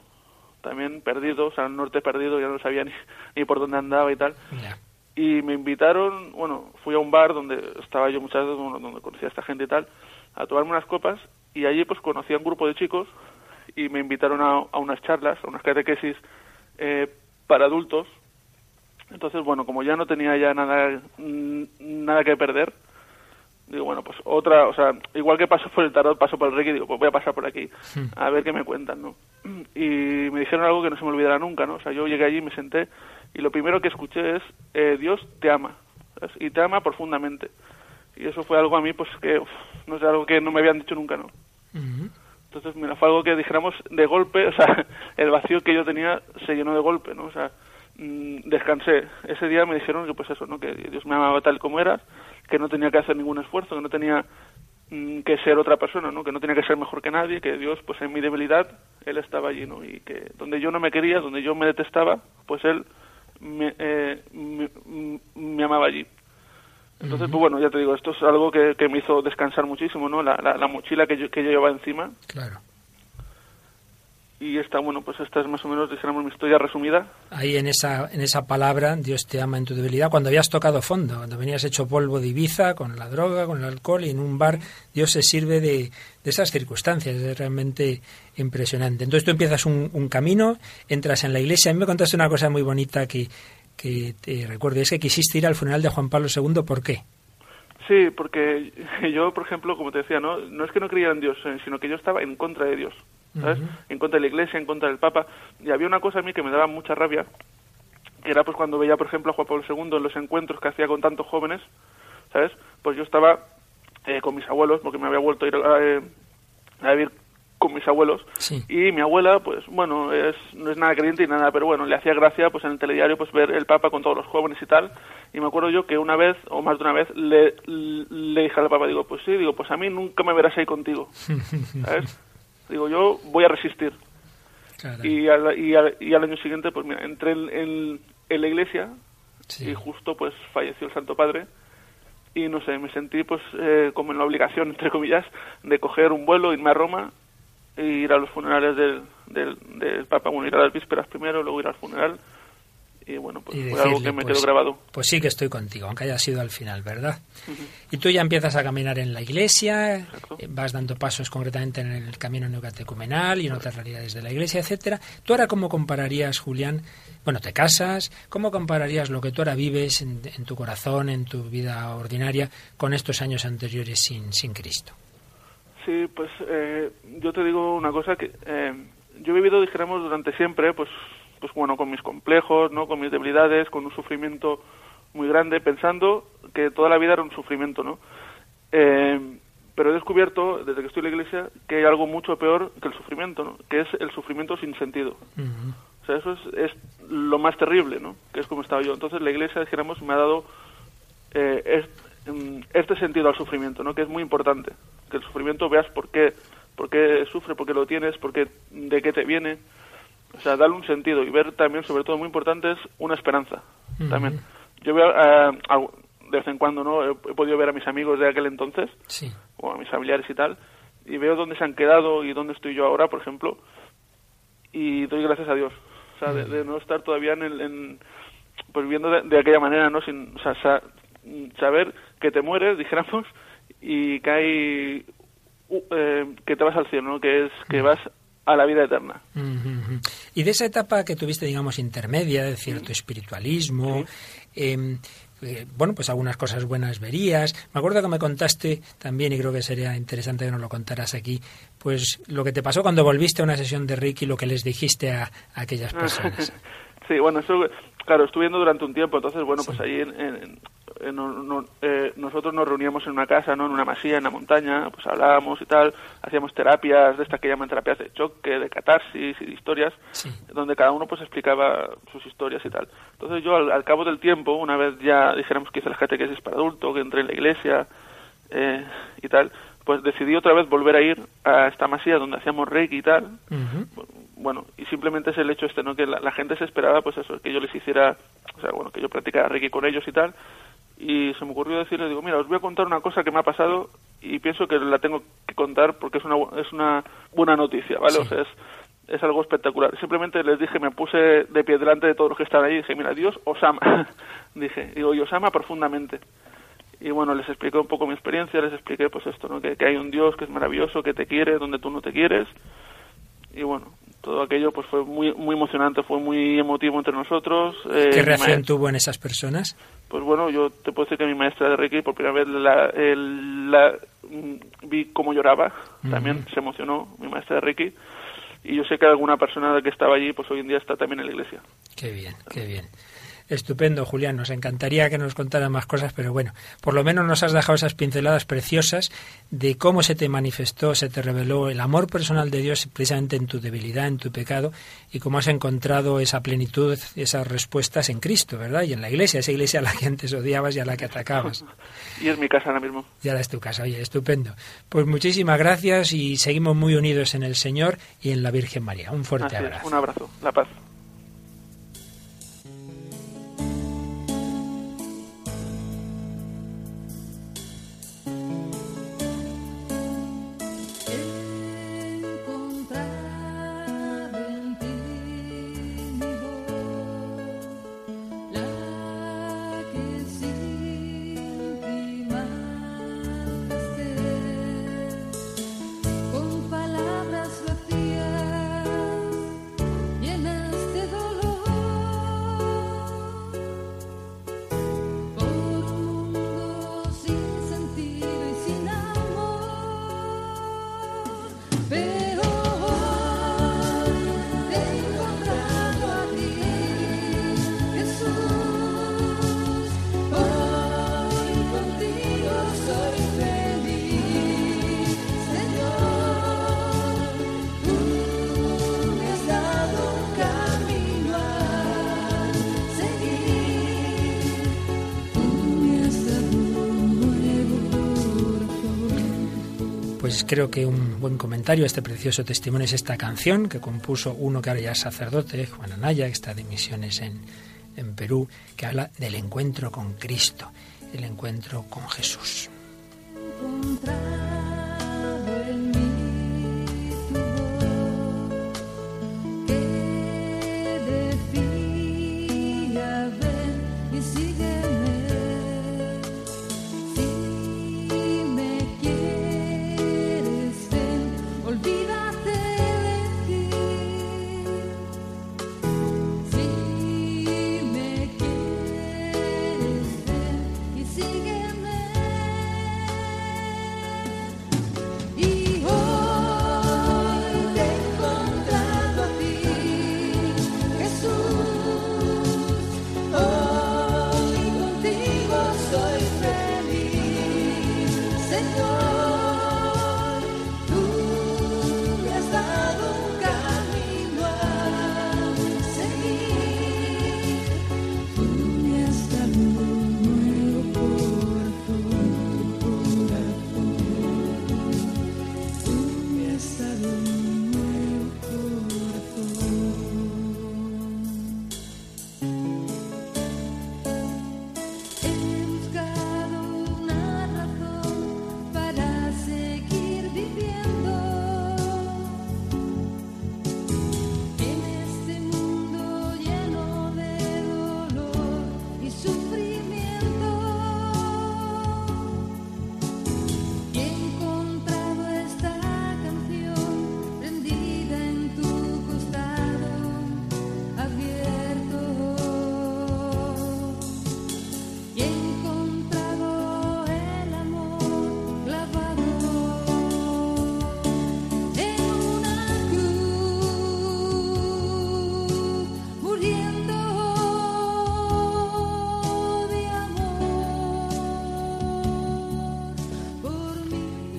también perdido o sea el norte perdido ya no sabía ni, *laughs* ni por dónde andaba y tal. Ya. y me invitaron, bueno, fui a un bar donde estaba yo muchas veces, bueno, donde conocía a esta gente y tal, a tomarme unas copas y allí pues conocí a un grupo de chicos y me invitaron a, a unas charlas, a unas catequesis eh, para adultos. Entonces, bueno, como ya no tenía ya nada, mm, nada que perder, digo, bueno, pues otra, o sea, igual que paso por el tarot, paso por el reiki, digo, pues voy a pasar por aquí, a ver qué me cuentan, ¿no? Y me dijeron algo que no se me olvidará nunca, ¿no? O sea, yo llegué allí, me senté y lo primero que escuché es, eh, Dios te ama, ¿sabes? y te ama profundamente. Y eso fue algo a mí, pues que, uf, no sé, algo que no me habían dicho nunca, ¿no? Ujú. Entonces, mira, fue algo que dijéramos de golpe, o sea, *laughs* el vacío que yo tenía se llenó de golpe, ¿no? O sea, mm, descansé. Ese día me dijeron que, pues eso, ¿no? Que Dios me amaba tal como era, que no tenía que hacer ningún esfuerzo, que no tenía mm, que ser otra persona, ¿no? Que no tenía que ser mejor que nadie, que Dios, pues en mi debilidad, Él estaba allí, ¿no? Y que donde yo no me quería, donde yo me detestaba, pues Él me, eh, me amaba allí. Entonces, pues bueno, ya te digo, esto es algo que, que me hizo descansar muchísimo, ¿no? La, la, la mochila que yo, que yo llevaba encima. Claro. Y esta, bueno, pues esta es más o menos, dijéramos, mi historia resumida. Ahí en esa, en esa palabra, Dios te ama en tu debilidad, cuando habías tocado fondo, cuando venías hecho polvo de Ibiza, con la droga, con el alcohol, y en un bar, Dios se sirve de, de esas circunstancias, es realmente impresionante. Entonces tú empiezas un, un camino, entras en la iglesia, a mí me contaste una cosa muy bonita que, que te recuerdo, y es que quisiste ir al funeral de Juan Pablo II, ¿por qué? Sí, porque *laughs* yo, por ejemplo, como te decía, no, no es que no creyera en Dios, eh, sino que yo estaba en contra de Dios, ¿sabes? En contra de la Iglesia, en contra del Papa. Y había una cosa a mí que me daba mucha rabia, que era pues cuando veía, por ejemplo, a Juan Pablo II en los encuentros que hacía con tantos jóvenes, ¿sabes? Pues yo estaba eh, con mis abuelos, porque me había vuelto a ir a, eh, a vivir con mis abuelos Sí. y mi abuela pues bueno es no es nada creyente y nada pero bueno le hacía gracia pues en el telediario pues ver el papa con todos los jóvenes y tal y me acuerdo yo que una vez o más de una vez le, le dije al papa digo pues sí digo pues a mí nunca me verás ahí contigo *laughs* ¿sabes? digo yo voy a resistir y al, y al, y al año siguiente pues mira entré en, en, en la iglesia Sí. y justo pues falleció el Santo Padre y no sé, me sentí pues eh, como en la obligación, *laughs* entre comillas, de coger un vuelo, irme a Roma e ir a los funerales del, del, del Papa, bueno, ir a las vísperas primero, luego ir al funeral y bueno, pues Y fue algo que me pues, quedó grabado. Pues sí que estoy contigo, aunque haya sido al final, ¿verdad? Y tú ya empiezas a caminar en la iglesia, Exacto. eh, vas dando pasos concretamente en el camino neocatecumenal y en otras realidades de la iglesia, etcétera. ¿Tú ahora cómo compararías, Julián? Bueno, te casas, ¿cómo compararías lo que tú ahora vives en, en tu corazón, en tu vida ordinaria, con estos años anteriores sin, sin Cristo? Sí, pues eh, yo te digo una cosa que eh, yo he vivido, dijéramos, durante siempre, pues, pues bueno, con mis complejos, ¿no? Con mis debilidades, con un sufrimiento muy grande, pensando que toda la vida era un sufrimiento, ¿no? Eh, pero he descubierto, desde que estoy en la iglesia, que hay algo mucho peor que el sufrimiento, ¿no? Que es el sufrimiento sin sentido. O sea, eso es, es lo más terrible, ¿no? Que es como estaba yo. Entonces la iglesia, dijéramos, me ha dado eh, este sentido al sufrimiento, ¿no? Que es muy importante. Que el sufrimiento veas por qué, por qué sufre, por qué lo tienes, por qué, de qué te viene. O sea, darle un sentido y ver también, sobre todo, muy importante es una esperanza. También. Yo veo, eh, de vez en cuando, ¿no? He, he podido ver a mis amigos de aquel entonces, Sí. o a mis familiares y tal, y veo dónde se han quedado y dónde estoy yo ahora, por ejemplo, y doy gracias a Dios. O sea, de, de no estar todavía en, el, en pues viviendo de, de aquella manera, ¿no? Sin, o sea, sa- saber que te mueres, dijéramos, y que hay, u- eh, que te vas al cielo, ¿no? Que es, que vas a la vida eterna. Y de esa etapa que tuviste, digamos, intermedia, de cierto espiritualismo, eh, eh, bueno, pues algunas cosas buenas verías. Me acuerdo que me contaste también, y creo que sería interesante que nos lo contaras aquí, pues lo que te pasó cuando volviste a una sesión de Ricky, lo que les dijiste a, aquellas *laughs* personas. sí, bueno, eso, claro, estuve viendo durante un tiempo, entonces, bueno, pues ahí en, eh, eh, nosotros nos reuníamos en una casa, ¿no? En una masía, en la montaña, pues hablábamos y tal, hacíamos terapias de estas que llaman terapias de choque, de catarsis y de historias, donde cada uno pues explicaba sus historias y tal. Entonces yo al, cabo del tiempo, una vez ya dijéramos que hice las catequesis para adulto, que entré en la iglesia eh, y tal, pues decidí otra vez volver a ir a esta masía donde hacíamos reiki y tal. Bueno, y simplemente es el hecho este, ¿no? Que la, la, gente se esperaba, pues eso, que yo les hiciera, o sea, bueno, que yo practicara reiki con ellos y tal, y se me ocurrió decirle, digo, mira, os voy a contar una cosa que me ha pasado y pienso que la tengo que contar porque es una, es una buena noticia, ¿vale? O sea, es, es algo espectacular. Simplemente les dije, me puse de pie delante de todos los que están ahí y dije, mira, Dios os ama. *laughs* dije, digo, y os ama profundamente. Y bueno, les expliqué un poco mi experiencia, les expliqué pues esto, ¿no? Que, que hay un Dios que es maravilloso, que te quiere donde tú no te quieres. Y bueno, todo aquello pues fue muy muy emocionante, fue muy emotivo entre nosotros. Eh, ¿Qué reacción tuvo en esas personas? Pues bueno, yo te puedo decir que mi maestra de Reiki por primera vez la, la mm, vi cómo lloraba, también se emocionó mi maestra de Reiki y yo sé que alguna persona que estaba allí pues hoy en día está también en la iglesia. Qué bien, qué bien. Estupendo, Julián. Nos encantaría que nos contara más cosas, pero bueno, por lo menos nos has dejado esas pinceladas preciosas de cómo se te manifestó, se te reveló el amor personal de Dios precisamente en tu debilidad, en tu pecado, y cómo has encontrado esa plenitud, esas respuestas en Cristo, ¿verdad? Y en la iglesia, esa iglesia a la que antes odiabas y a la que atacabas. *laughs* y es mi casa ahora mismo. Y ahora es tu casa, oye, estupendo. Pues muchísimas gracias y seguimos muy unidos en el Señor y en la Virgen María. Un fuerte abrazo. un abrazo. La paz. Creo que un buen comentario a este precioso testimonio es esta canción que compuso uno que ahora ya es sacerdote, Juan Anaya, que está de misiones en, en Perú, que habla del encuentro con Cristo, el encuentro con Jesús.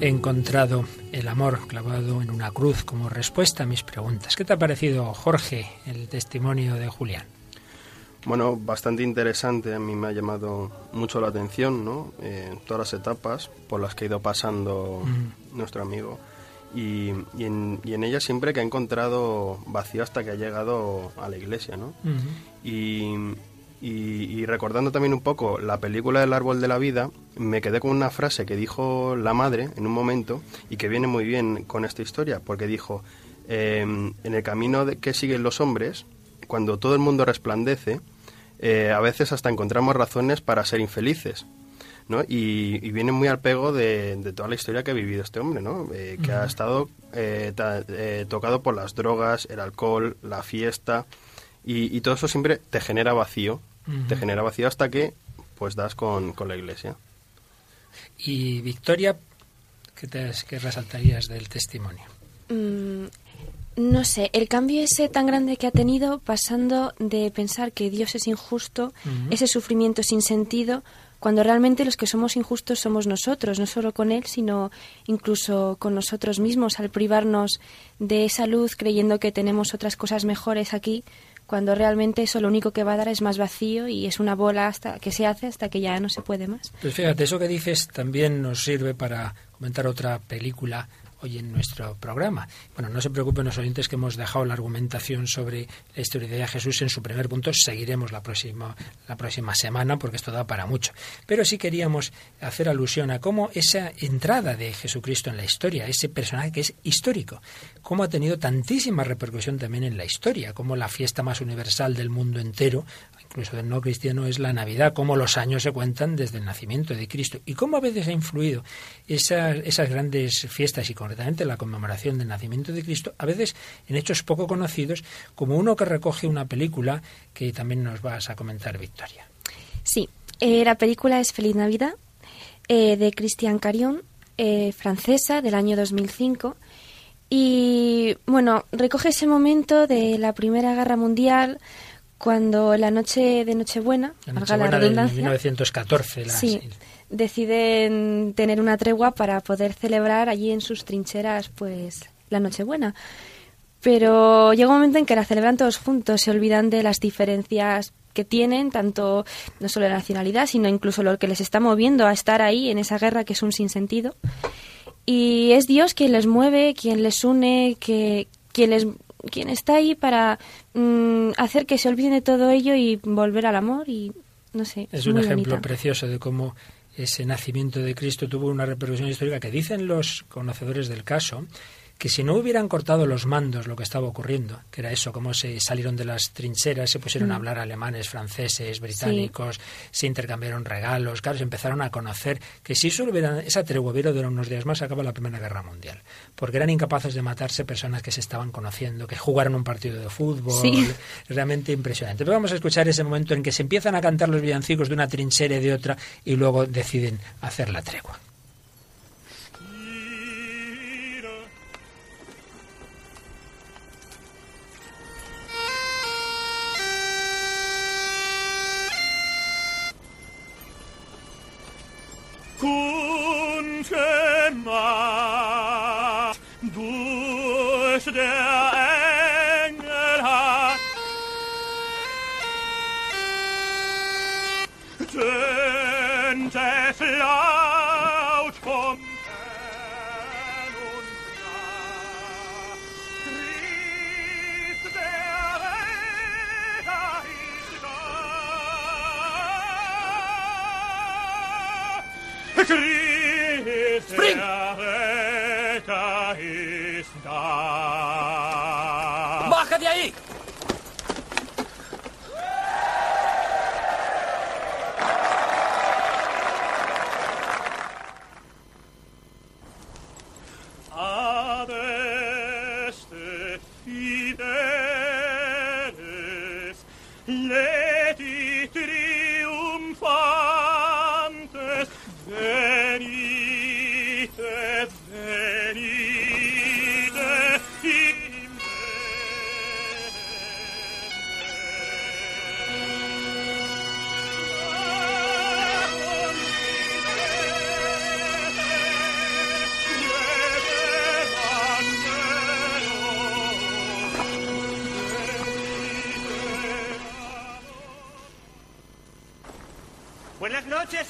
He encontrado el amor clavado en una cruz como respuesta a mis preguntas. ¿Qué te ha parecido, Jorge, el testimonio de Julián? Bueno, bastante interesante. A mí me ha llamado mucho la atención, ¿no? Eh, todas las etapas por las que ha ido pasando nuestro amigo. Y, en, y, ella siempre que ha encontrado vacío hasta que ha llegado a la iglesia, ¿no? y, y, recordando también un poco la película del árbol de la vida, me quedé con una frase que dijo la madre en un momento y que viene muy bien con esta historia, porque dijo, em, en el camino de que siguen los hombres, cuando todo el mundo resplandece, eh, a veces hasta encontramos razones para ser infelices. ¿no? Y, viene muy al pego de, toda la historia que ha vivido este hombre, ¿no? Eh, que ha estado eh, tocado por las drogas, el alcohol, la fiesta, y, todo eso siempre te genera vacío, te genera vacío hasta que pues das con, la iglesia. Y Victoria, ¿qué, te, qué resaltarías del testimonio? Mm, no sé, el cambio ese tan grande que ha tenido pasando de pensar que Dios es injusto, ese sufrimiento sin sentido, cuando realmente los que somos injustos somos nosotros, no solo con Él, sino incluso con nosotros mismos, al privarnos de esa luz creyendo que tenemos otras cosas mejores aquí, cuando realmente eso lo único que va a dar es más vacío y es una bola hasta que se hace hasta que ya no se puede más. Pues fíjate, eso que dices también nos sirve para comentar otra película hoy en nuestro programa. Bueno, no se preocupen los oyentes que hemos dejado la argumentación sobre la historia de Jesús en su primer punto. Seguiremos la próxima, la próxima semana porque esto da para mucho. Pero sí queríamos hacer alusión a cómo esa entrada de Jesucristo en la historia, ese personaje que es histórico, cómo ha tenido tantísima repercusión también en la historia, como la fiesta más universal del mundo entero, incluso del no cristiano, es la Navidad, cómo los años se cuentan desde el nacimiento de Cristo y cómo a veces ha influido esas, esas grandes fiestas y con la conmemoración del nacimiento de Cristo, a veces en hechos poco conocidos, como uno que recoge una película que también nos vas a comentar, Victoria. Sí, eh, la película es Feliz Navidad, eh, de Christian Carion, eh, francesa, del año 2005. Y bueno, recoge ese momento de la Primera Guerra Mundial, cuando la noche de Nochebuena, la Nochebuena de 1914, la, sí, deciden tener una tregua para poder celebrar allí en sus trincheras pues la Nochebuena. Pero llega un momento en que la celebran todos juntos, se olvidan de las diferencias que tienen, tanto no solo la nacionalidad, sino incluso lo que les está moviendo a estar ahí en esa guerra que es un sinsentido. Y es Dios quien les mueve, quien les une, que, quien, les, quien está ahí para mm, hacer que se olviden de todo ello y volver al amor y no sé. Es, un ejemplo precioso de cómo ese nacimiento de Cristo tuvo una repercusión histórica que dicen los conocedores del caso que si no hubieran cortado los mandos lo que estaba ocurriendo, que era eso, cómo se salieron de las trincheras, se pusieron a mm. hablar alemanes, franceses, británicos, se intercambiaron regalos, claro, se empezaron a conocer que si eso hubiera, esa tregua hubiera durado unos días más, acaba la Primera Guerra Mundial, porque eran incapaces de matarse personas que se estaban conociendo, que jugaron un partido de fútbol, realmente impresionante. Pero vamos a escuchar ese momento en que se empiezan a cantar los villancicos de una trinchera y de otra y luego deciden hacer la tregua.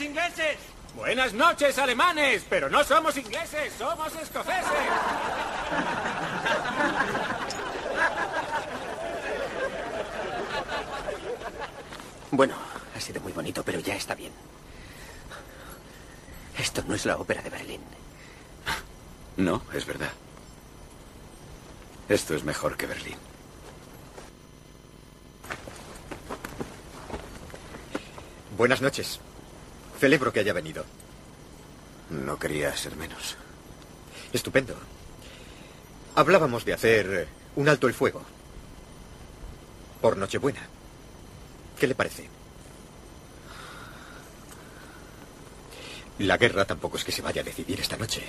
Ingleses. Buenas noches, alemanes. Pero no somos ingleses, somos escoceses. Bueno, ha sido muy bonito, pero ya está bien. Esto no es la ópera de Berlín. No, es verdad. Esto es mejor que Berlín. Buenas noches. Celebro que haya venido. No quería ser menos. Estupendo. Hablábamos de hacer un alto el fuego. Por Nochebuena. ¿Qué le parece? La guerra tampoco es que se vaya a decidir esta noche.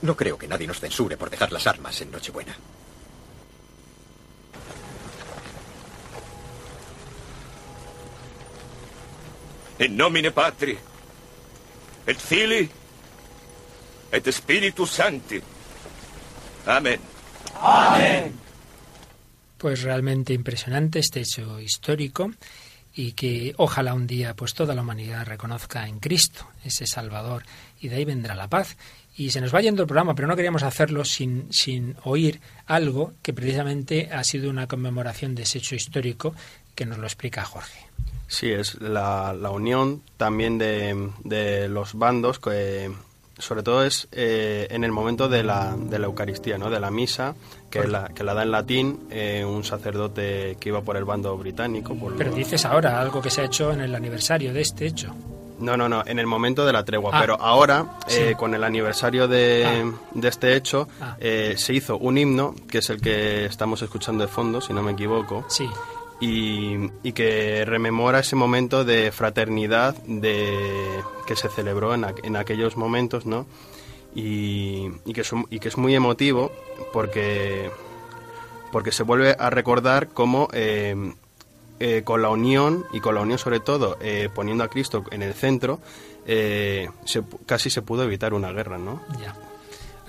No creo que nadie nos censure por dejar las armas en Nochebuena. In nomine Patri, et Filii, et Spiritus Sancti. Amén. Pues realmente impresionante este hecho histórico y que ojalá un día pues toda la humanidad reconozca en Cristo ese Salvador y de ahí vendrá la paz. Y se nos va yendo el programa, pero no queríamos hacerlo sin, sin oír algo que precisamente ha sido una conmemoración de ese hecho histórico que nos lo explica Jorge. Sí, es la, la unión también de, de los bandos, que sobre todo es eh, en el momento de la, de la Eucaristía, ¿no? de la misa, que, la, que la da en latín eh, un sacerdote que iba por el bando británico. Por Pero dices ahora algo que se ha hecho en el aniversario de este hecho. No, no, no, en el momento de la tregua. Ah. Pero ahora, Sí. eh, con el aniversario de, de este hecho, Ah. eh, se hizo un himno, que es el que estamos escuchando de fondo, si no me equivoco. Sí. Y, que rememora ese momento de fraternidad de, que se celebró en, en aquellos momentos, ¿no? Y, que es, muy emotivo porque, porque se vuelve a recordar cómo eh, eh, con la unión y con la unión sobre todo eh, poniendo a Cristo en el centro eh, se casi se pudo evitar una guerra, ¿no? Ya.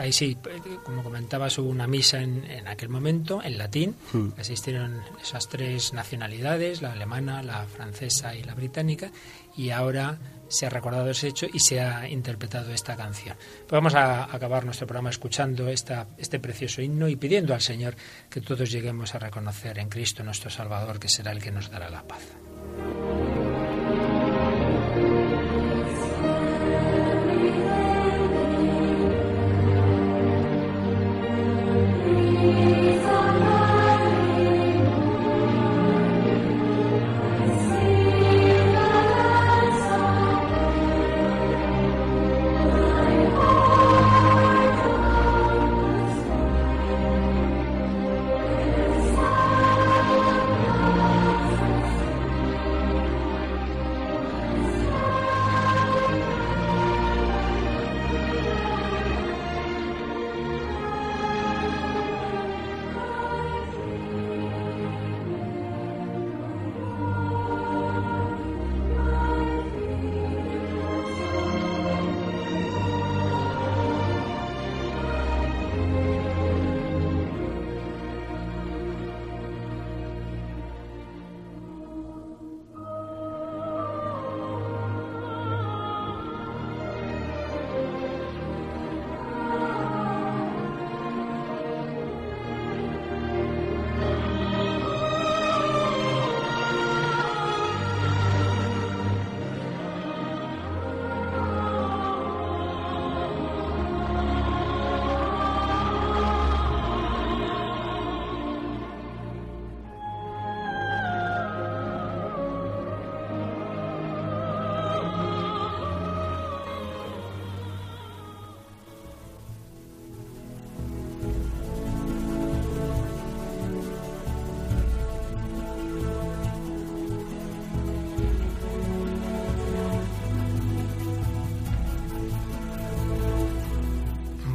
Ahí sí, como comentabas, hubo una misa en, en aquel momento, en latín. Hmm. Asistieron esas tres nacionalidades, la alemana, la francesa y la británica, y ahora se ha recordado ese hecho y se ha interpretado esta canción. Pues vamos a acabar nuestro programa escuchando esta, este precioso himno y pidiendo al Señor que todos lleguemos a reconocer en Cristo nuestro Salvador, que será el que nos dará la paz.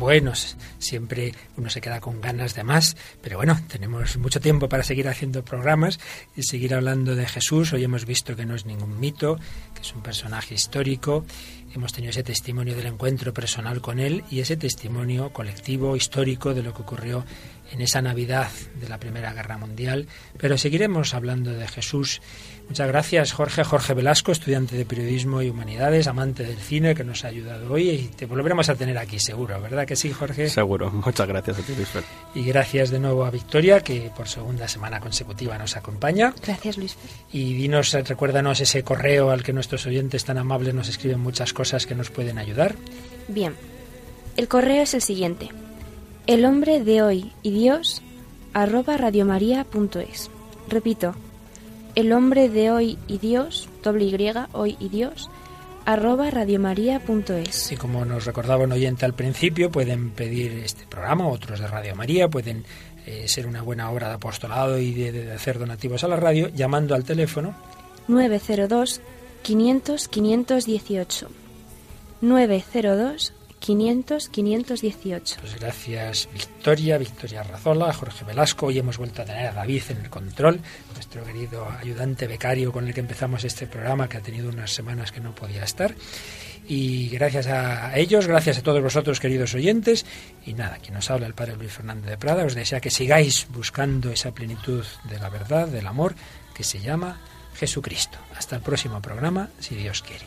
Bueno, s- siempre uno se queda con ganas de más, pero bueno, tenemos mucho tiempo para seguir haciendo programas y seguir hablando de Jesús. Hoy hemos visto que no es ningún mito, que es un personaje histórico. Hemos tenido ese testimonio del encuentro personal con él y ese testimonio colectivo, histórico, de lo que ocurrió en esa Navidad de la Primera Guerra Mundial, pero seguiremos hablando de Jesús. Muchas gracias, Jorge. Jorge Velasco, estudiante de Periodismo y Humanidades, amante del cine, que nos ha ayudado hoy y te volveremos a tener aquí, seguro, ¿verdad que sí, Jorge? Seguro. Muchas gracias a ti, Luis Y gracias de nuevo a Victoria, que por segunda semana consecutiva nos acompaña. Gracias, Luis Y dinos, recuérdanos ese correo al que nuestros oyentes tan amables nos escriben muchas cosas que nos pueden ayudar. Bien. El correo es el siguiente el hombre de hoy y Dios arroba radiomaria.es. Repito, el hombre de hoy y Dios, doble Y, hoy y Dios, arroba radiomaria.es. Y como nos recordaba un oyente al principio, pueden pedir este programa, otros de Radio María, pueden eh, ser una buena obra de apostolado y de, de, hacer donativos a la radio, llamando al teléfono 902 500 518. 902 500 518. Pues gracias Victoria, Victoria Razola, Jorge Velasco. Hoy hemos vuelto a tener a David en el control, nuestro querido ayudante becario con el que empezamos este programa, que ha tenido unas semanas que no podía estar. Y gracias a ellos, gracias a todos vosotros, queridos oyentes. Y nada, quien nos habla el Padre Luis Fernández de Prada, os desea que sigáis buscando esa plenitud de la verdad, del amor, que se llama Jesucristo. Hasta el próximo programa, si Dios quiere.